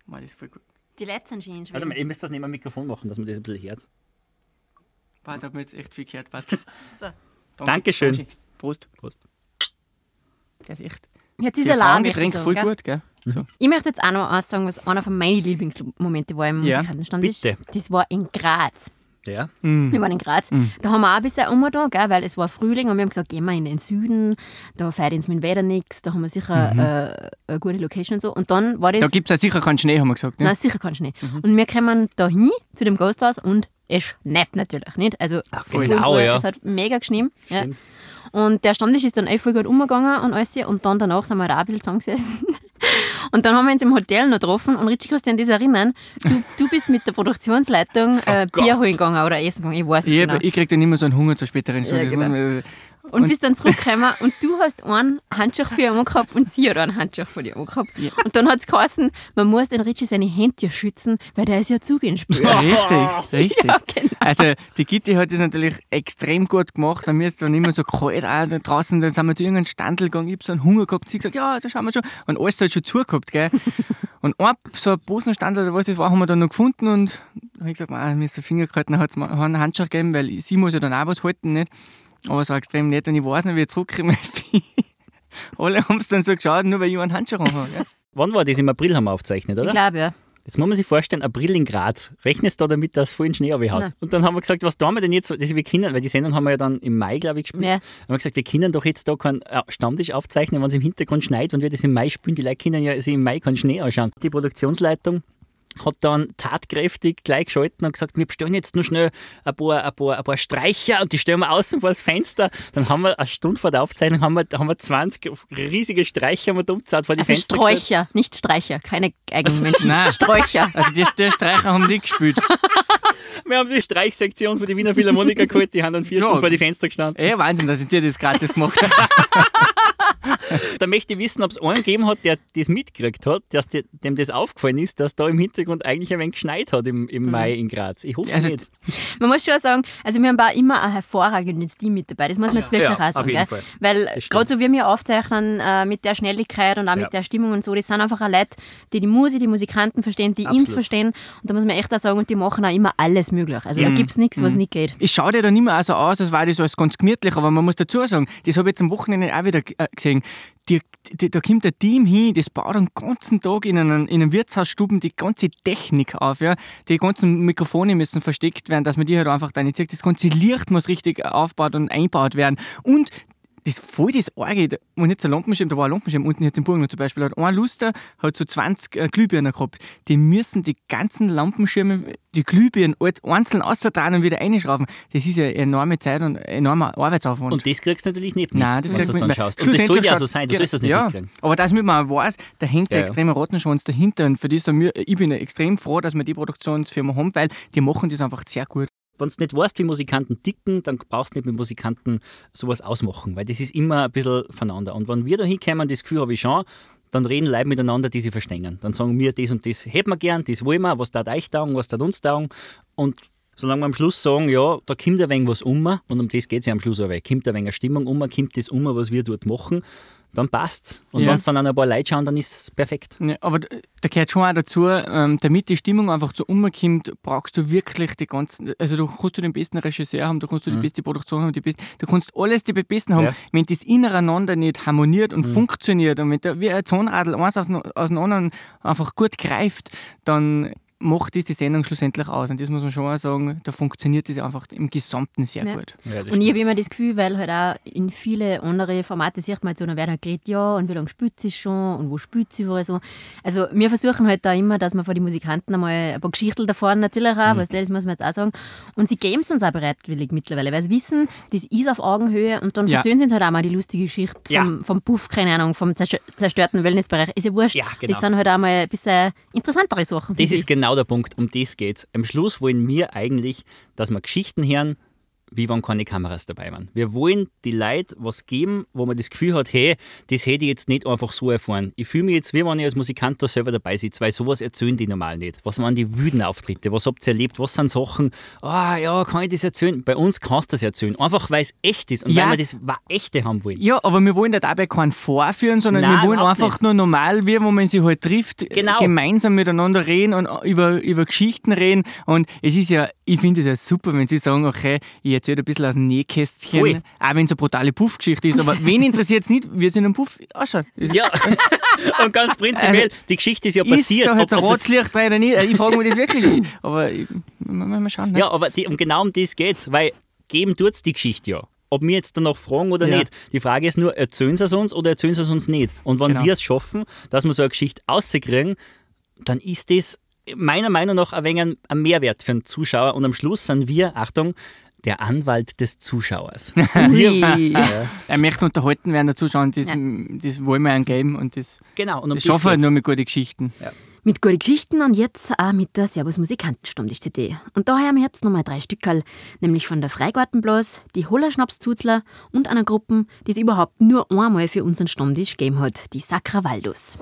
Mann, das ist voll gut. Die letzten Ski in Warte Schweden. mal, ich müsste das neben dem Mikrofon machen, dass man das ein bisschen hört. Warte, da hat mir jetzt echt viel gehört. Warte. So. Danke, Dankeschön. Danke. Prost. Prost. Der ist echt. Jetzt ist Alarm. Frauengetränk sagen, voll gell? gut, gell? So. Ich möchte jetzt auch noch sagen, was einer von meinen Lieblingsmomente war im Ja, Musikantenstammtisch. bitte. Das war in Graz. Ja. Wir waren in Graz. Da haben wir auch ein bisschen umgetan, gell, weil es war Frühling und wir haben gesagt, gehen wir in den Süden, da feiert uns mit dem Wetter nichts, da haben wir sicher äh, eine gute Location und so. Und dann war das... Da gibt es ja sicher keinen Schnee, haben wir gesagt. Ne? Nein, sicher kein Schnee. Und wir kommen da hin zu dem Ghosthaus und es schneit natürlich nicht. Also voll genau, ja. es hat mega geschnien. Ja. Und der Stammtisch ist dann eh voll gut umgegangen und alles. Und dann danach sind wir da auch ein bisschen zusammengesessen. Und dann haben wir uns im Hotel noch getroffen und Richie, kannst du an das erinnern? Du, du bist mit der Produktionsleitung äh, Gott. Bier holen gegangen oder essen gegangen, ich weiß nicht Ich, genau. ich krieg dann immer so einen Hunger zur späteren Stunde. Ja, genau. Und, bist dann zurückgekommen und du hast einen Handschuh für ihn gehabt und sie hat einen Handschuh von dir gehabt. Und dann hat es geheißen, man muss den Richie seine Hände schützen, weil der ist ja zugespült. Richtig, richtig. Ja, genau. Also die Gitti hat das natürlich extrem gut gemacht. Bei mir ist dann immer so kalt auch da draußen, dann sind wir zu irgendeinem Standel gegangen, ich hab so einen Hunger gehabt, sie gesagt, ja, da schauen wir schon. Und alles hat schon zugehabt, gell. Und ein so ein Posenstandel oder was das war, haben wir dann noch gefunden und habe ich gesagt, ah, mir ist der Finger gehalten, dann hat es mir einen Handschuh gegeben, weil sie muss ja dann auch was halten, nicht? Aber es war extrem nett und ich weiß nicht, wie ich zurückgekommen bin. Alle haben es dann so geschaut, nur weil ich einen Handschuh habe. Ja. Wann war das? Im April haben wir aufgezeichnet, Ich oder? glaube, ja. Jetzt muss man sich vorstellen, April in Graz. Rechnest du damit, dass es vollen Schnee hat? Nein. Und dann haben wir gesagt, was tun wir denn jetzt? Das wir können, weil die Sendung haben wir ja dann im Mai, glaube ich, gespielt. Ja. Haben wir gesagt, wir können doch jetzt da keinen äh, Stammtisch aufzeichnen, wenn es im Hintergrund schneit und wir das im Mai spielen. Die Leute können ja sich im Mai keinen Schnee anschauen. Die Produktionsleitung hat dann tatkräftig gleich geschalten und gesagt, wir bestellen jetzt nur schnell ein paar, ein paar, ein paar Streicher und die stellen wir außen vor das Fenster. Dann haben wir eine Stunde vor der Aufzeichnung haben wir, haben wir 20 riesige Streicher haben wir vor die Also Fenster. gestellt. Sträucher, nicht Streicher, keine eigenen Menschen. Nein. Sträucher. Also die, die Streicher haben die gespielt. Wir haben die Streichsektion für die Wiener Philharmoniker geholt, die haben dann vier Ja. Stunden vor die Fenster gestanden. Ey, Wahnsinn, dass ich dir das gratis gemacht habe. Da möchte ich wissen, ob es einen gegeben hat, der das mitgekriegt hat, dass die, dem das aufgefallen ist, dass da im Hintergrund eigentlich ein wenig geschneit hat im, im Mai in Graz. Ich hoffe Also- nicht. Man muss schon sagen, also wir haben da immer ein hervorragendes Team mit dabei. Das muss man jetzt wirklich Ja, auch auf sagen. jeden? Fall. Weil gerade so wie wir aufzeichnen äh, mit der Schnelligkeit und auch Ja. mit der Stimmung und so, das sind einfach auch Leute, die die Musik, die Musikanten verstehen, die ihn Absolut. verstehen. Und da muss man echt auch sagen, und die machen auch immer alles möglich. Also da gibt es nichts, Mhm. was nicht geht. Es schaut ja dann immer auch so aus, als war das alles ganz gemütlich, aber man muss dazu sagen, das habe ich jetzt am Wochenende auch wieder äh, gesehen. Die, die, da kommt ein Team hin, das baut den ganzen Tag in einem, in einem Wirtshausstuben die ganze Technik auf. Ja. Die ganzen Mikrofone müssen versteckt werden, dass man die halt einfach da nicht sieht. Das ganze Licht muss richtig aufgebaut und eingebaut werden. Und das voll das Arge, und so ein Lampenschirm, da war ein Lampenschirm unten jetzt im Burgen zum Beispiel, hat ein Luster, hat so 20 äh, Glühbirnen gehabt. Die müssen die ganzen Lampenschirme, die Glühbirnen einzeln außerdrehen und wieder einschrauben. Das ist ja eine enorme Zeit und enormer Arbeitsaufwand. Und das kriegst du natürlich nicht mit, Nein, das wenn du das dann nicht mehr. schaust. Und das soll ja so sein, du sollst das nicht ja, mitkriegen. Aber dass man weiß, da hängt Ja, der extreme Rattenschwanz dahinter und für das ich bin extrem froh, dass wir die Produktionsfirma haben, weil die machen das einfach sehr gut. Wenn du nicht weißt, wie Musikanten ticken, dann brauchst du nicht mit Musikanten sowas ausmachen, weil das ist immer ein bisschen voneinander. Und wenn wir da hinkommen, das Gefühl habe ich schon, dann reden Leute miteinander, die sie verstehen. Dann sagen wir, das und das hätten wir gern, das wollen wir, was da euch taugen, was da uns taugen. Und solange wir am Schluss sagen, ja, da kommt ein wenig was um, und um das geht es ja am Schluss auch, weil kommt ein wenig eine Stimmung um, kommt das um, was wir dort machen, dann passt's. Und Ja. wenn es dann an ein paar Leute schauen, dann ist es perfekt. Ja, aber da gehört schon auch dazu, ähm, damit die Stimmung einfach so umkommt, brauchst du wirklich die ganzen, also du kannst du den besten Regisseur haben, du kannst du die beste Produktion haben, die beste, du kannst alles die besten haben. Ja. Wenn das ineinander nicht harmoniert und funktioniert und wenn da wie ein Zahnradl eins aus, aus dem anderen einfach gut greift, dann macht das die Sendung schlussendlich aus. Und das muss man schon auch sagen, da funktioniert das einfach im Gesamten sehr Ja. gut. Ja, Und ich habe immer das Gefühl, weil halt auch in viele andere Formate sieht man halt so, dann wird halt geredet, ja, und wie lange spielt sie schon und wo spielt sie überall so. Also wir versuchen halt da immer, dass wir vor die Musikanten einmal ein paar Geschichten da vorne natürlich auch, was das muss man jetzt auch sagen. Und sie geben es uns auch bereitwillig mittlerweile, weil sie wissen, das ist auf Augenhöhe und dann Ja. erzählen sie uns halt auch mal die lustige Geschichte Ja. vom, vom Puff, keine Ahnung, vom zerstö- zerstörten Wellnessbereich. Ist ja wurscht. Ja, genau. Das sind halt auch mal ein bisschen interessantere Sachen. Das ist ich. Genau der Punkt, um das geht's. Am Schluss wollen wir eigentlich, dass wir Geschichten hören, wie wenn keine Kameras dabei waren. Wir wollen die Leute was geben, wo man das Gefühl hat, hey, das hätte ich jetzt nicht einfach so erfahren. Ich fühle mich jetzt, wie wenn ich als Musikant da selber dabei sitze, weil sowas erzählen die normal nicht. Was waren die wüden Auftritte? Was habt ihr erlebt? Was sind Sachen? Ah, ja, kann ich das erzählen? Bei uns kannst du das erzählen. Einfach, weil es echt ist und Ja. weil wir das Echte haben wollen. Ja, aber wir wollen da dabei keinen vorführen, sondern Nein, wir wollen einfach nicht. nur normal, wie wo man sich halt trifft, Genau. gemeinsam miteinander reden und über, über Geschichten reden. Und es ist ja, ich finde es ja super, wenn sie sagen, okay, ich erzähle ein bisschen aus dem Nähkästchen, Voll. auch wenn es eine brutale Puffgeschichte ist. Aber wen interessiert es nicht, wie es in einem Puff ausschaut? Ja, und ganz prinzipiell, die Geschichte ist ja ist passiert. da jetzt ein ob- ob das- Ratslicht rein oder nicht? Ich frage mich das wirklich. Aber ich, mal, schauen. Ne? Ja, aber die, um genau um das geht's, weil geben tut's die Geschichte ja. Ob wir jetzt danach fragen oder Ja. nicht. Die Frage ist nur, erzählen sie es uns oder erzählen sie es uns nicht? Und wenn Genau. wir es schaffen, dass wir so eine Geschichte rauskriegen, dann ist das meiner Meinung nach ein wenig ein, ein Mehrwert für den Zuschauer. Und am Schluss sind wir, Achtung, der Anwalt des Zuschauers. Ui. Er möchte unterhalten werden, der Zuschauer, und das, das wollen wir ihm geben. Und das, genau. Und um das schaffen wir halt nur mit guten Geschichten. Mit guten Geschichten und jetzt auch mit der Servus Musikanten-Stammtisch-CD. Und da haben wir jetzt nochmal drei Stückerl, nämlich von der Freigartenblas, die Holler Schnapszuzler und einer Gruppe, die es überhaupt nur einmal für unseren Stammtisch gegeben hat, die Sacra Valdos.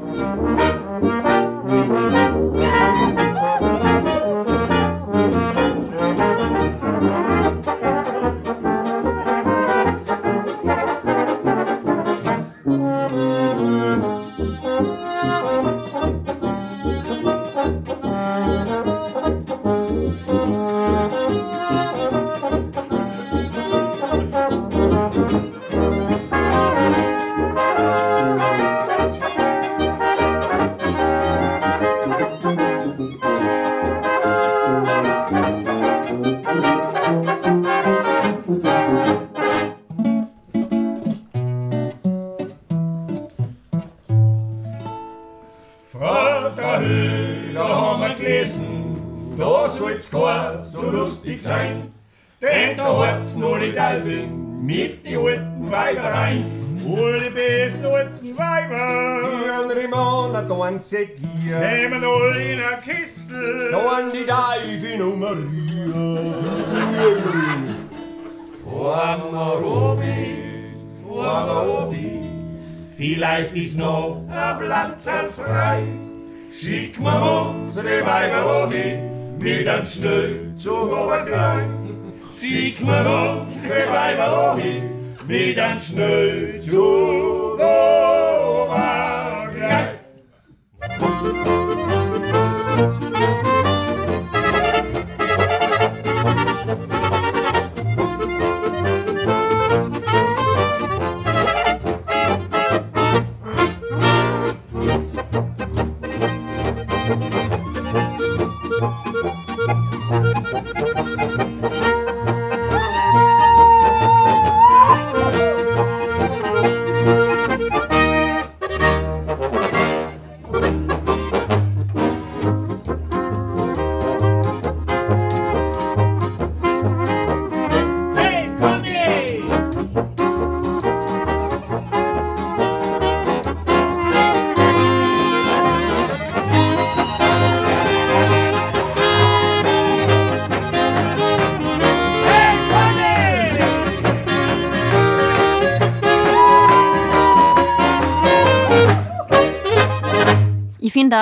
Lustig sein. Denn da hat's noch die Teufel mit die alten Weiber rein. Alle besten alten Weiber, Die andere Männer tanzen dir, nehmen alle in Kistel. da an die Teufel nummerieren. Fahren wir obi, fahren wir obi, vielleicht ist noch ein Platz frei. Schick mir unsere Weiber obi, mit einem Schnellzug oberklein. Schick mir unsere Weiber obi, mit einem Schnellzug oberklein. Hey,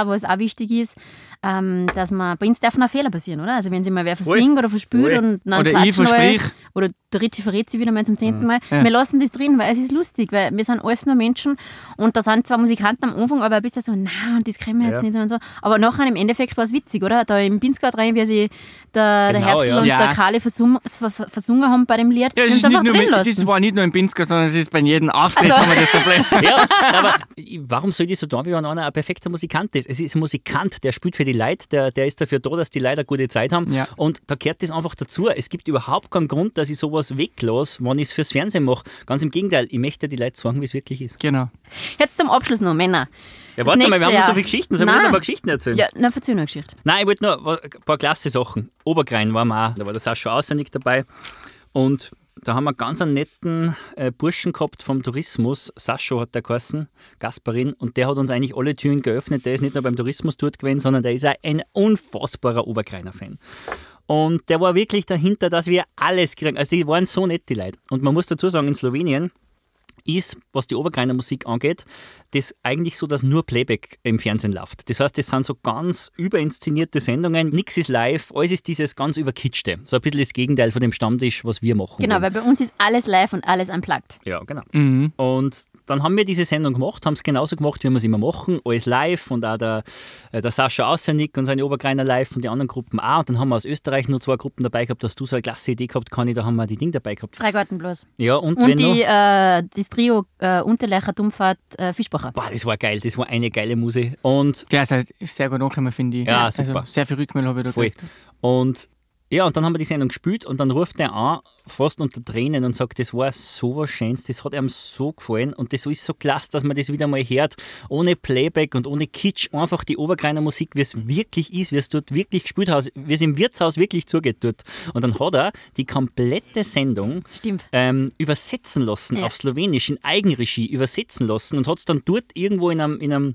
Finde auch, was auch wichtig ist, ähm, dass man, bei uns dürfen auch Fehler passieren, oder? Also wenn sich mal wer versingt oder verspült Voll. und dann Oder ich versprich. oder der Ritchie verrät sich wieder mal zum zehnten Mal. Ja. Wir lassen das drin, weil es ist lustig, weil wir sind alles nur Menschen und da sind zwar Musikanten am Anfang, aber ein bisschen so, na und das können wir jetzt Ja. nicht und so. Aber nachher im Endeffekt war es witzig, oder? Da im Pinzgard rein, wie sie der, der Genau, Herbstl ja. und Ja. der Kali versum, vers, versungen haben bei dem Lied. Ja, wir es haben ist einfach nicht nur, drin mit- lassen. das war nicht nur im Pinsker, sondern es ist bei jedem Auftritt Also. haben wir das Problem. ja, aber warum soll das so tun, wie wenn einer ein perfekter Musikant ist? Es ist ein Musikant, der spielt für die Leute, der, der ist dafür da, dass die Leute eine gute Zeit haben. Ja. Und da gehört das einfach dazu. Es gibt überhaupt keinen Grund, dass ich sowas weglasse, wenn ich es fürs Fernsehen mache. Ganz im Gegenteil, ich möchte die Leute sagen, wie es wirklich ist. Genau. Jetzt zum Abschluss noch, Männer. Ja, Das warte mal, wir haben noch Jahr. so viele Geschichten, sollen wir noch mal Geschichten erzählen? Ja, na, verzeih noch eine Geschichte. Nein, ich wollte nur ein paar klasse Sachen. Obergrein waren wir auch, da war der Sascha Außernig dabei. Und da haben wir ganz einen netten äh, Burschen gehabt vom Tourismus. Sascha hat der geheißen, Gasparin. Und der hat uns eigentlich alle Türen geöffnet. Der ist nicht nur beim Tourismus dort gewesen, sondern der ist auch ein unfassbarer Obergreiner-Fan. Und der war wirklich dahinter, dass wir alles kriegen. Also die waren so nett, die Leute. Und man muss dazu sagen, in Slowenien ist, was die Obergreiner Musik angeht, das eigentlich so, dass nur Playback im Fernsehen läuft. Das heißt, das sind so ganz überinszenierte Sendungen, nichts ist live, alles ist dieses ganz überkitschte. So ein bisschen das Gegenteil von dem Stammtisch, was wir machen. Genau, wollen. weil bei uns ist alles live und alles unplugged. Ja, genau. Mhm. Und dann haben wir diese Sendung gemacht, haben es genauso gemacht, wie wir es immer machen, alles live und auch der, äh, der Sascha Außernick und seine Obergreiner live und die anderen Gruppen auch. Und dann haben wir aus Österreich nur zwei Gruppen dabei gehabt, dass du so eine klasse Idee gehabt, Conny, da haben wir die Ding dabei gehabt. Freigarten bloß. Ja, und, wenn Und die, noch, äh, das Trio äh, Unterleicher, Dummfahrt, äh, Fischbacher. boah, das war geil, das war eine geile Musik. Und Der ist halt sehr gut angekommen, finde ich. Ja, super. Also sehr viel Rückmeldung habe ich da Voll. Und ja, und dann haben wir die Sendung gespielt und dann ruft er an, fast unter Tränen und sagt, das war so was Schönes, das hat ihm so gefallen und das ist so klasse, dass man das wieder mal hört, ohne Playback und ohne Kitsch, einfach die Obergreiner Musik, wie es wirklich ist, wie es dort wirklich gespielt hat, wie es im Wirtshaus wirklich zugeht dort. Und dann hat er die komplette Sendung ähm, übersetzen lassen Ja. auf Slowenisch, in Eigenregie übersetzen lassen und hat es dann dort irgendwo in einem, in einem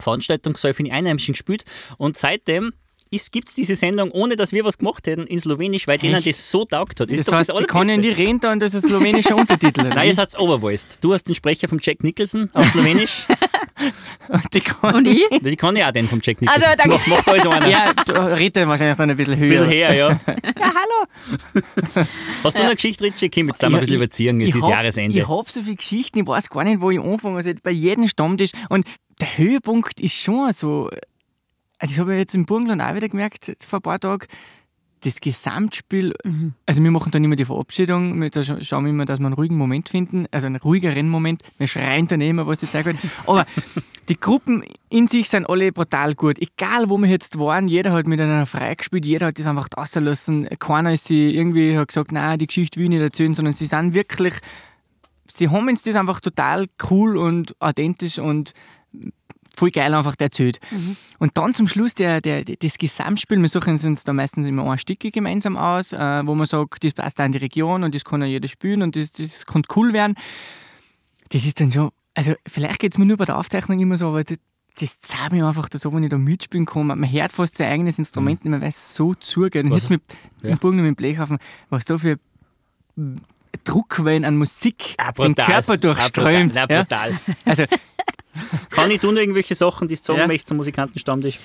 Veranstaltungssaal für die Einheimischen gespielt und seitdem gibt es diese Sendung, ohne dass wir was gemacht hätten, in Slowenisch, weil denen das so taugt hat. Ist Das doch heißt, die kann ja in Allerbeste. die Rente und das ist slowenischer Untertitel. Nein, ihr seid overvoiced. Du hast den Sprecher vom Jack Nicholson auf Slowenisch. die kann, Und ich? die kann ich auch den vom Jack Nicholson. Also, das danke. macht, macht alles einer. ja, da redet er wahrscheinlich dann ein bisschen Ein höher. bisschen her, ja. Ja, hallo. Hast du eine Geschichte, Richie? Komm, jetzt da mal ein bisschen überziehen. Es ist hab, Jahresende. Ich habe so viele Geschichten, ich weiß gar nicht, wo ich anfangen soll. Bei jedem Stammtisch. Und der Höhepunkt ist schon so. Also das habe ich jetzt im Burgenland auch wieder gemerkt, vor ein paar Tagen. Das Gesamtspiel, also wir machen dann immer die Verabschiedung, wir da scha- schauen wir immer, dass wir einen ruhigen Moment finden, also einen ruhigeren Moment. Wir schreien dann immer, was die Zeit wird. Aber die Gruppen in sich sind alle brutal gut. Egal, wo wir jetzt waren, jeder hat mit einer frei gespielt, jeder hat das einfach lassen. Keiner ist sie irgendwie hat gesagt, nein, die Geschichte will ich nicht erzählen, sondern sie sind wirklich sie haben uns das einfach total cool und authentisch und voll geil einfach erzählt. Und dann zum Schluss der, der, das Gesamtspiel, wir suchen uns da meistens immer ein Stücke gemeinsam aus, äh, wo man sagt, das passt auch in die Region und das kann ja jeder spielen und das, das kann cool werden. Das ist dann schon, also vielleicht geht es mir nur bei der Aufzeichnung immer so, aber das, das zeigt mir einfach so, wenn ich da mitspielen kann. Man hört fast sein eigenes Instrument nicht mehr, weil es so zugeht. Und jetzt mit Ja. dem Bogen mit dem Blechhaufen, was da für Druckwellen an Musik Ah, den. Körper durchströmt. Ah, brutal. ja? Ja, brutal. Also, Kann ich tun irgendwelche Sachen, die du sagen Ja. möchtest zum Musikantenstammtisch,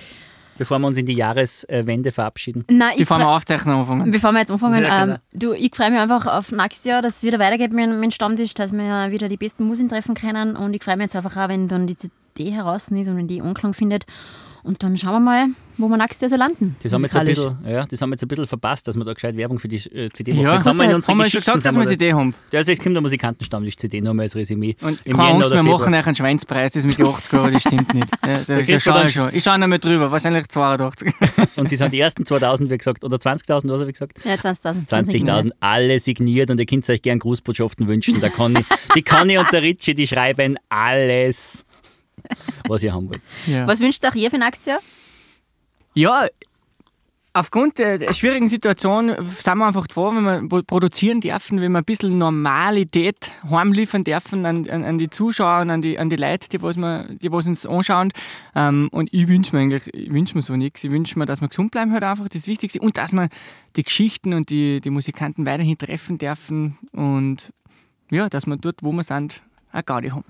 bevor wir uns in die Jahreswende verabschieden? Nein, ich bevor wir Aufzeichnung anfangen. Bevor wir jetzt anfangen, Ja, ähm, genau. du, ich freue mich einfach auf nächstes Jahr, dass es wieder weitergeht mit meinem Stammtisch, dass wir wieder die besten Musik treffen können. Und ich freue mich jetzt einfach auch, wenn dann die CD heraus ist und wenn die Anklang findet. Und dann schauen wir mal, wo wir nächstes Jahr so landen. Das haben, wir jetzt ein bisschen, ja, das haben wir jetzt ein bisschen verpasst, dass wir da gescheit Werbung für die äh, CD machen. Ja, jetzt haben wir in unserer wir schon gesagt, dass wir die Idee haben. Ja, Also es kommt der Musikantenstammtisch-CD nochmal als Resümee. Und Im keine Angst, wir Februar. machen euch einen Schweinspreis, das mit den 80 Euro, das stimmt nicht. Ja, da, ich schon. Ich schaue noch mal drüber, wahrscheinlich 82. Und sie sind die ersten 2000, wie gesagt, oder 20.000, was habe ich gesagt? Ja, 20.000. 20.000, alle signiert und ihr könnt euch gern Grußbotschaften wünschen. Da kann ich, die Conny und der Ritchie, die schreiben alles, was ihr haben wollt. Ja. Was wünscht ihr für nächstes Jahr? Ja, aufgrund der, schwierigen Situation sind wir einfach froh, wenn wir pro- produzieren dürfen, wenn wir ein bisschen Normalität heimliefern dürfen an, an, an die Zuschauer und an die, an die Leute, die, was wir, die was uns anschauen. Ähm, und ich wünsche mir eigentlich, ich wünsche mir so nichts. Ich wünsche mir, dass wir gesund bleiben halt einfach, das Wichtigste. Und dass wir die Geschichten und die, die Musikanten weiterhin treffen dürfen und ja, dass wir dort, wo wir sind, eine Gaudi haben.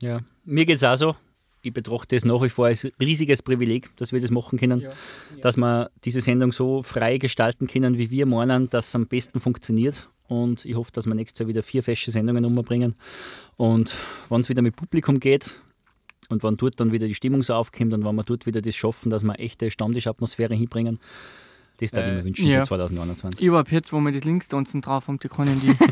Ja. Mir geht es auch so. Ich betrachte es nach wie vor als riesiges Privileg, dass wir das machen können, dass wir diese Sendung so frei gestalten können, wie wir meinen, dass es am besten funktioniert. Und ich hoffe, dass wir nächstes Jahr wieder vier feste Sendungen umbringen. Und wenn es wieder mit Publikum geht und wenn dort dann wieder die Stimmung so aufkommt und wenn wir dort wieder das schaffen, dass wir echte Stammtischatmosphäre hinbringen, das würde ich mir wünschen ja. für 2021. Ich habe jetzt, wo wir das Linkstanzen drauf haben, die können die.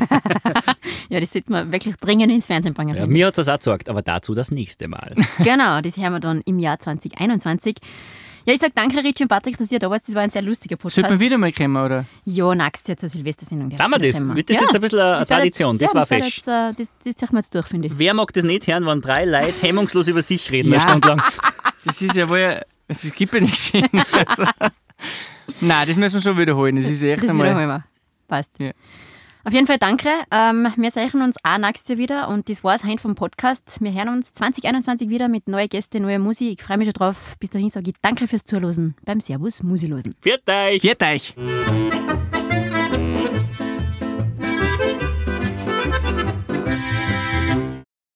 Ja, das sollte man wirklich dringend ins Fernsehen bringen. Ja, mir hat das auch gesagt, aber dazu das nächste Mal. Genau, das hören wir dann im Jahr 2021. Ja, ich sage danke, Richie und Patrick, dass ihr da wart. Das war ein sehr lustiger Sollte Podcast. man wieder mal kommen, oder? Ja, nächstes Jahr zur Silvestersendung. Haben wir das? Wird das jetzt ein bisschen eine das Tradition? Jetzt, Das ja, war wär fest. Jetzt, äh, das, das ziehen wir jetzt durch, finde ich. Wer mag das nicht hören, wenn drei Leute hemmungslos über sich reden, Ja. eine Stunde lang? Das ist ja wohl. Es gibt ja nichts Schönes. Nein, das müssen wir schon wiederholen. Das ist echt Das einmal. wiederholen wir. Passt. Ja. Auf jeden Fall danke. Ähm, wir sehen uns auch nächstes Jahr wieder und das war es heute vom Podcast. Wir hören uns 2021 wieder mit neuen Gästen, neuer Musik. Ich freue mich schon drauf. Bis dahin sage ich danke fürs Zuhören beim Servus Musilosen. Viert euch! Viert euch!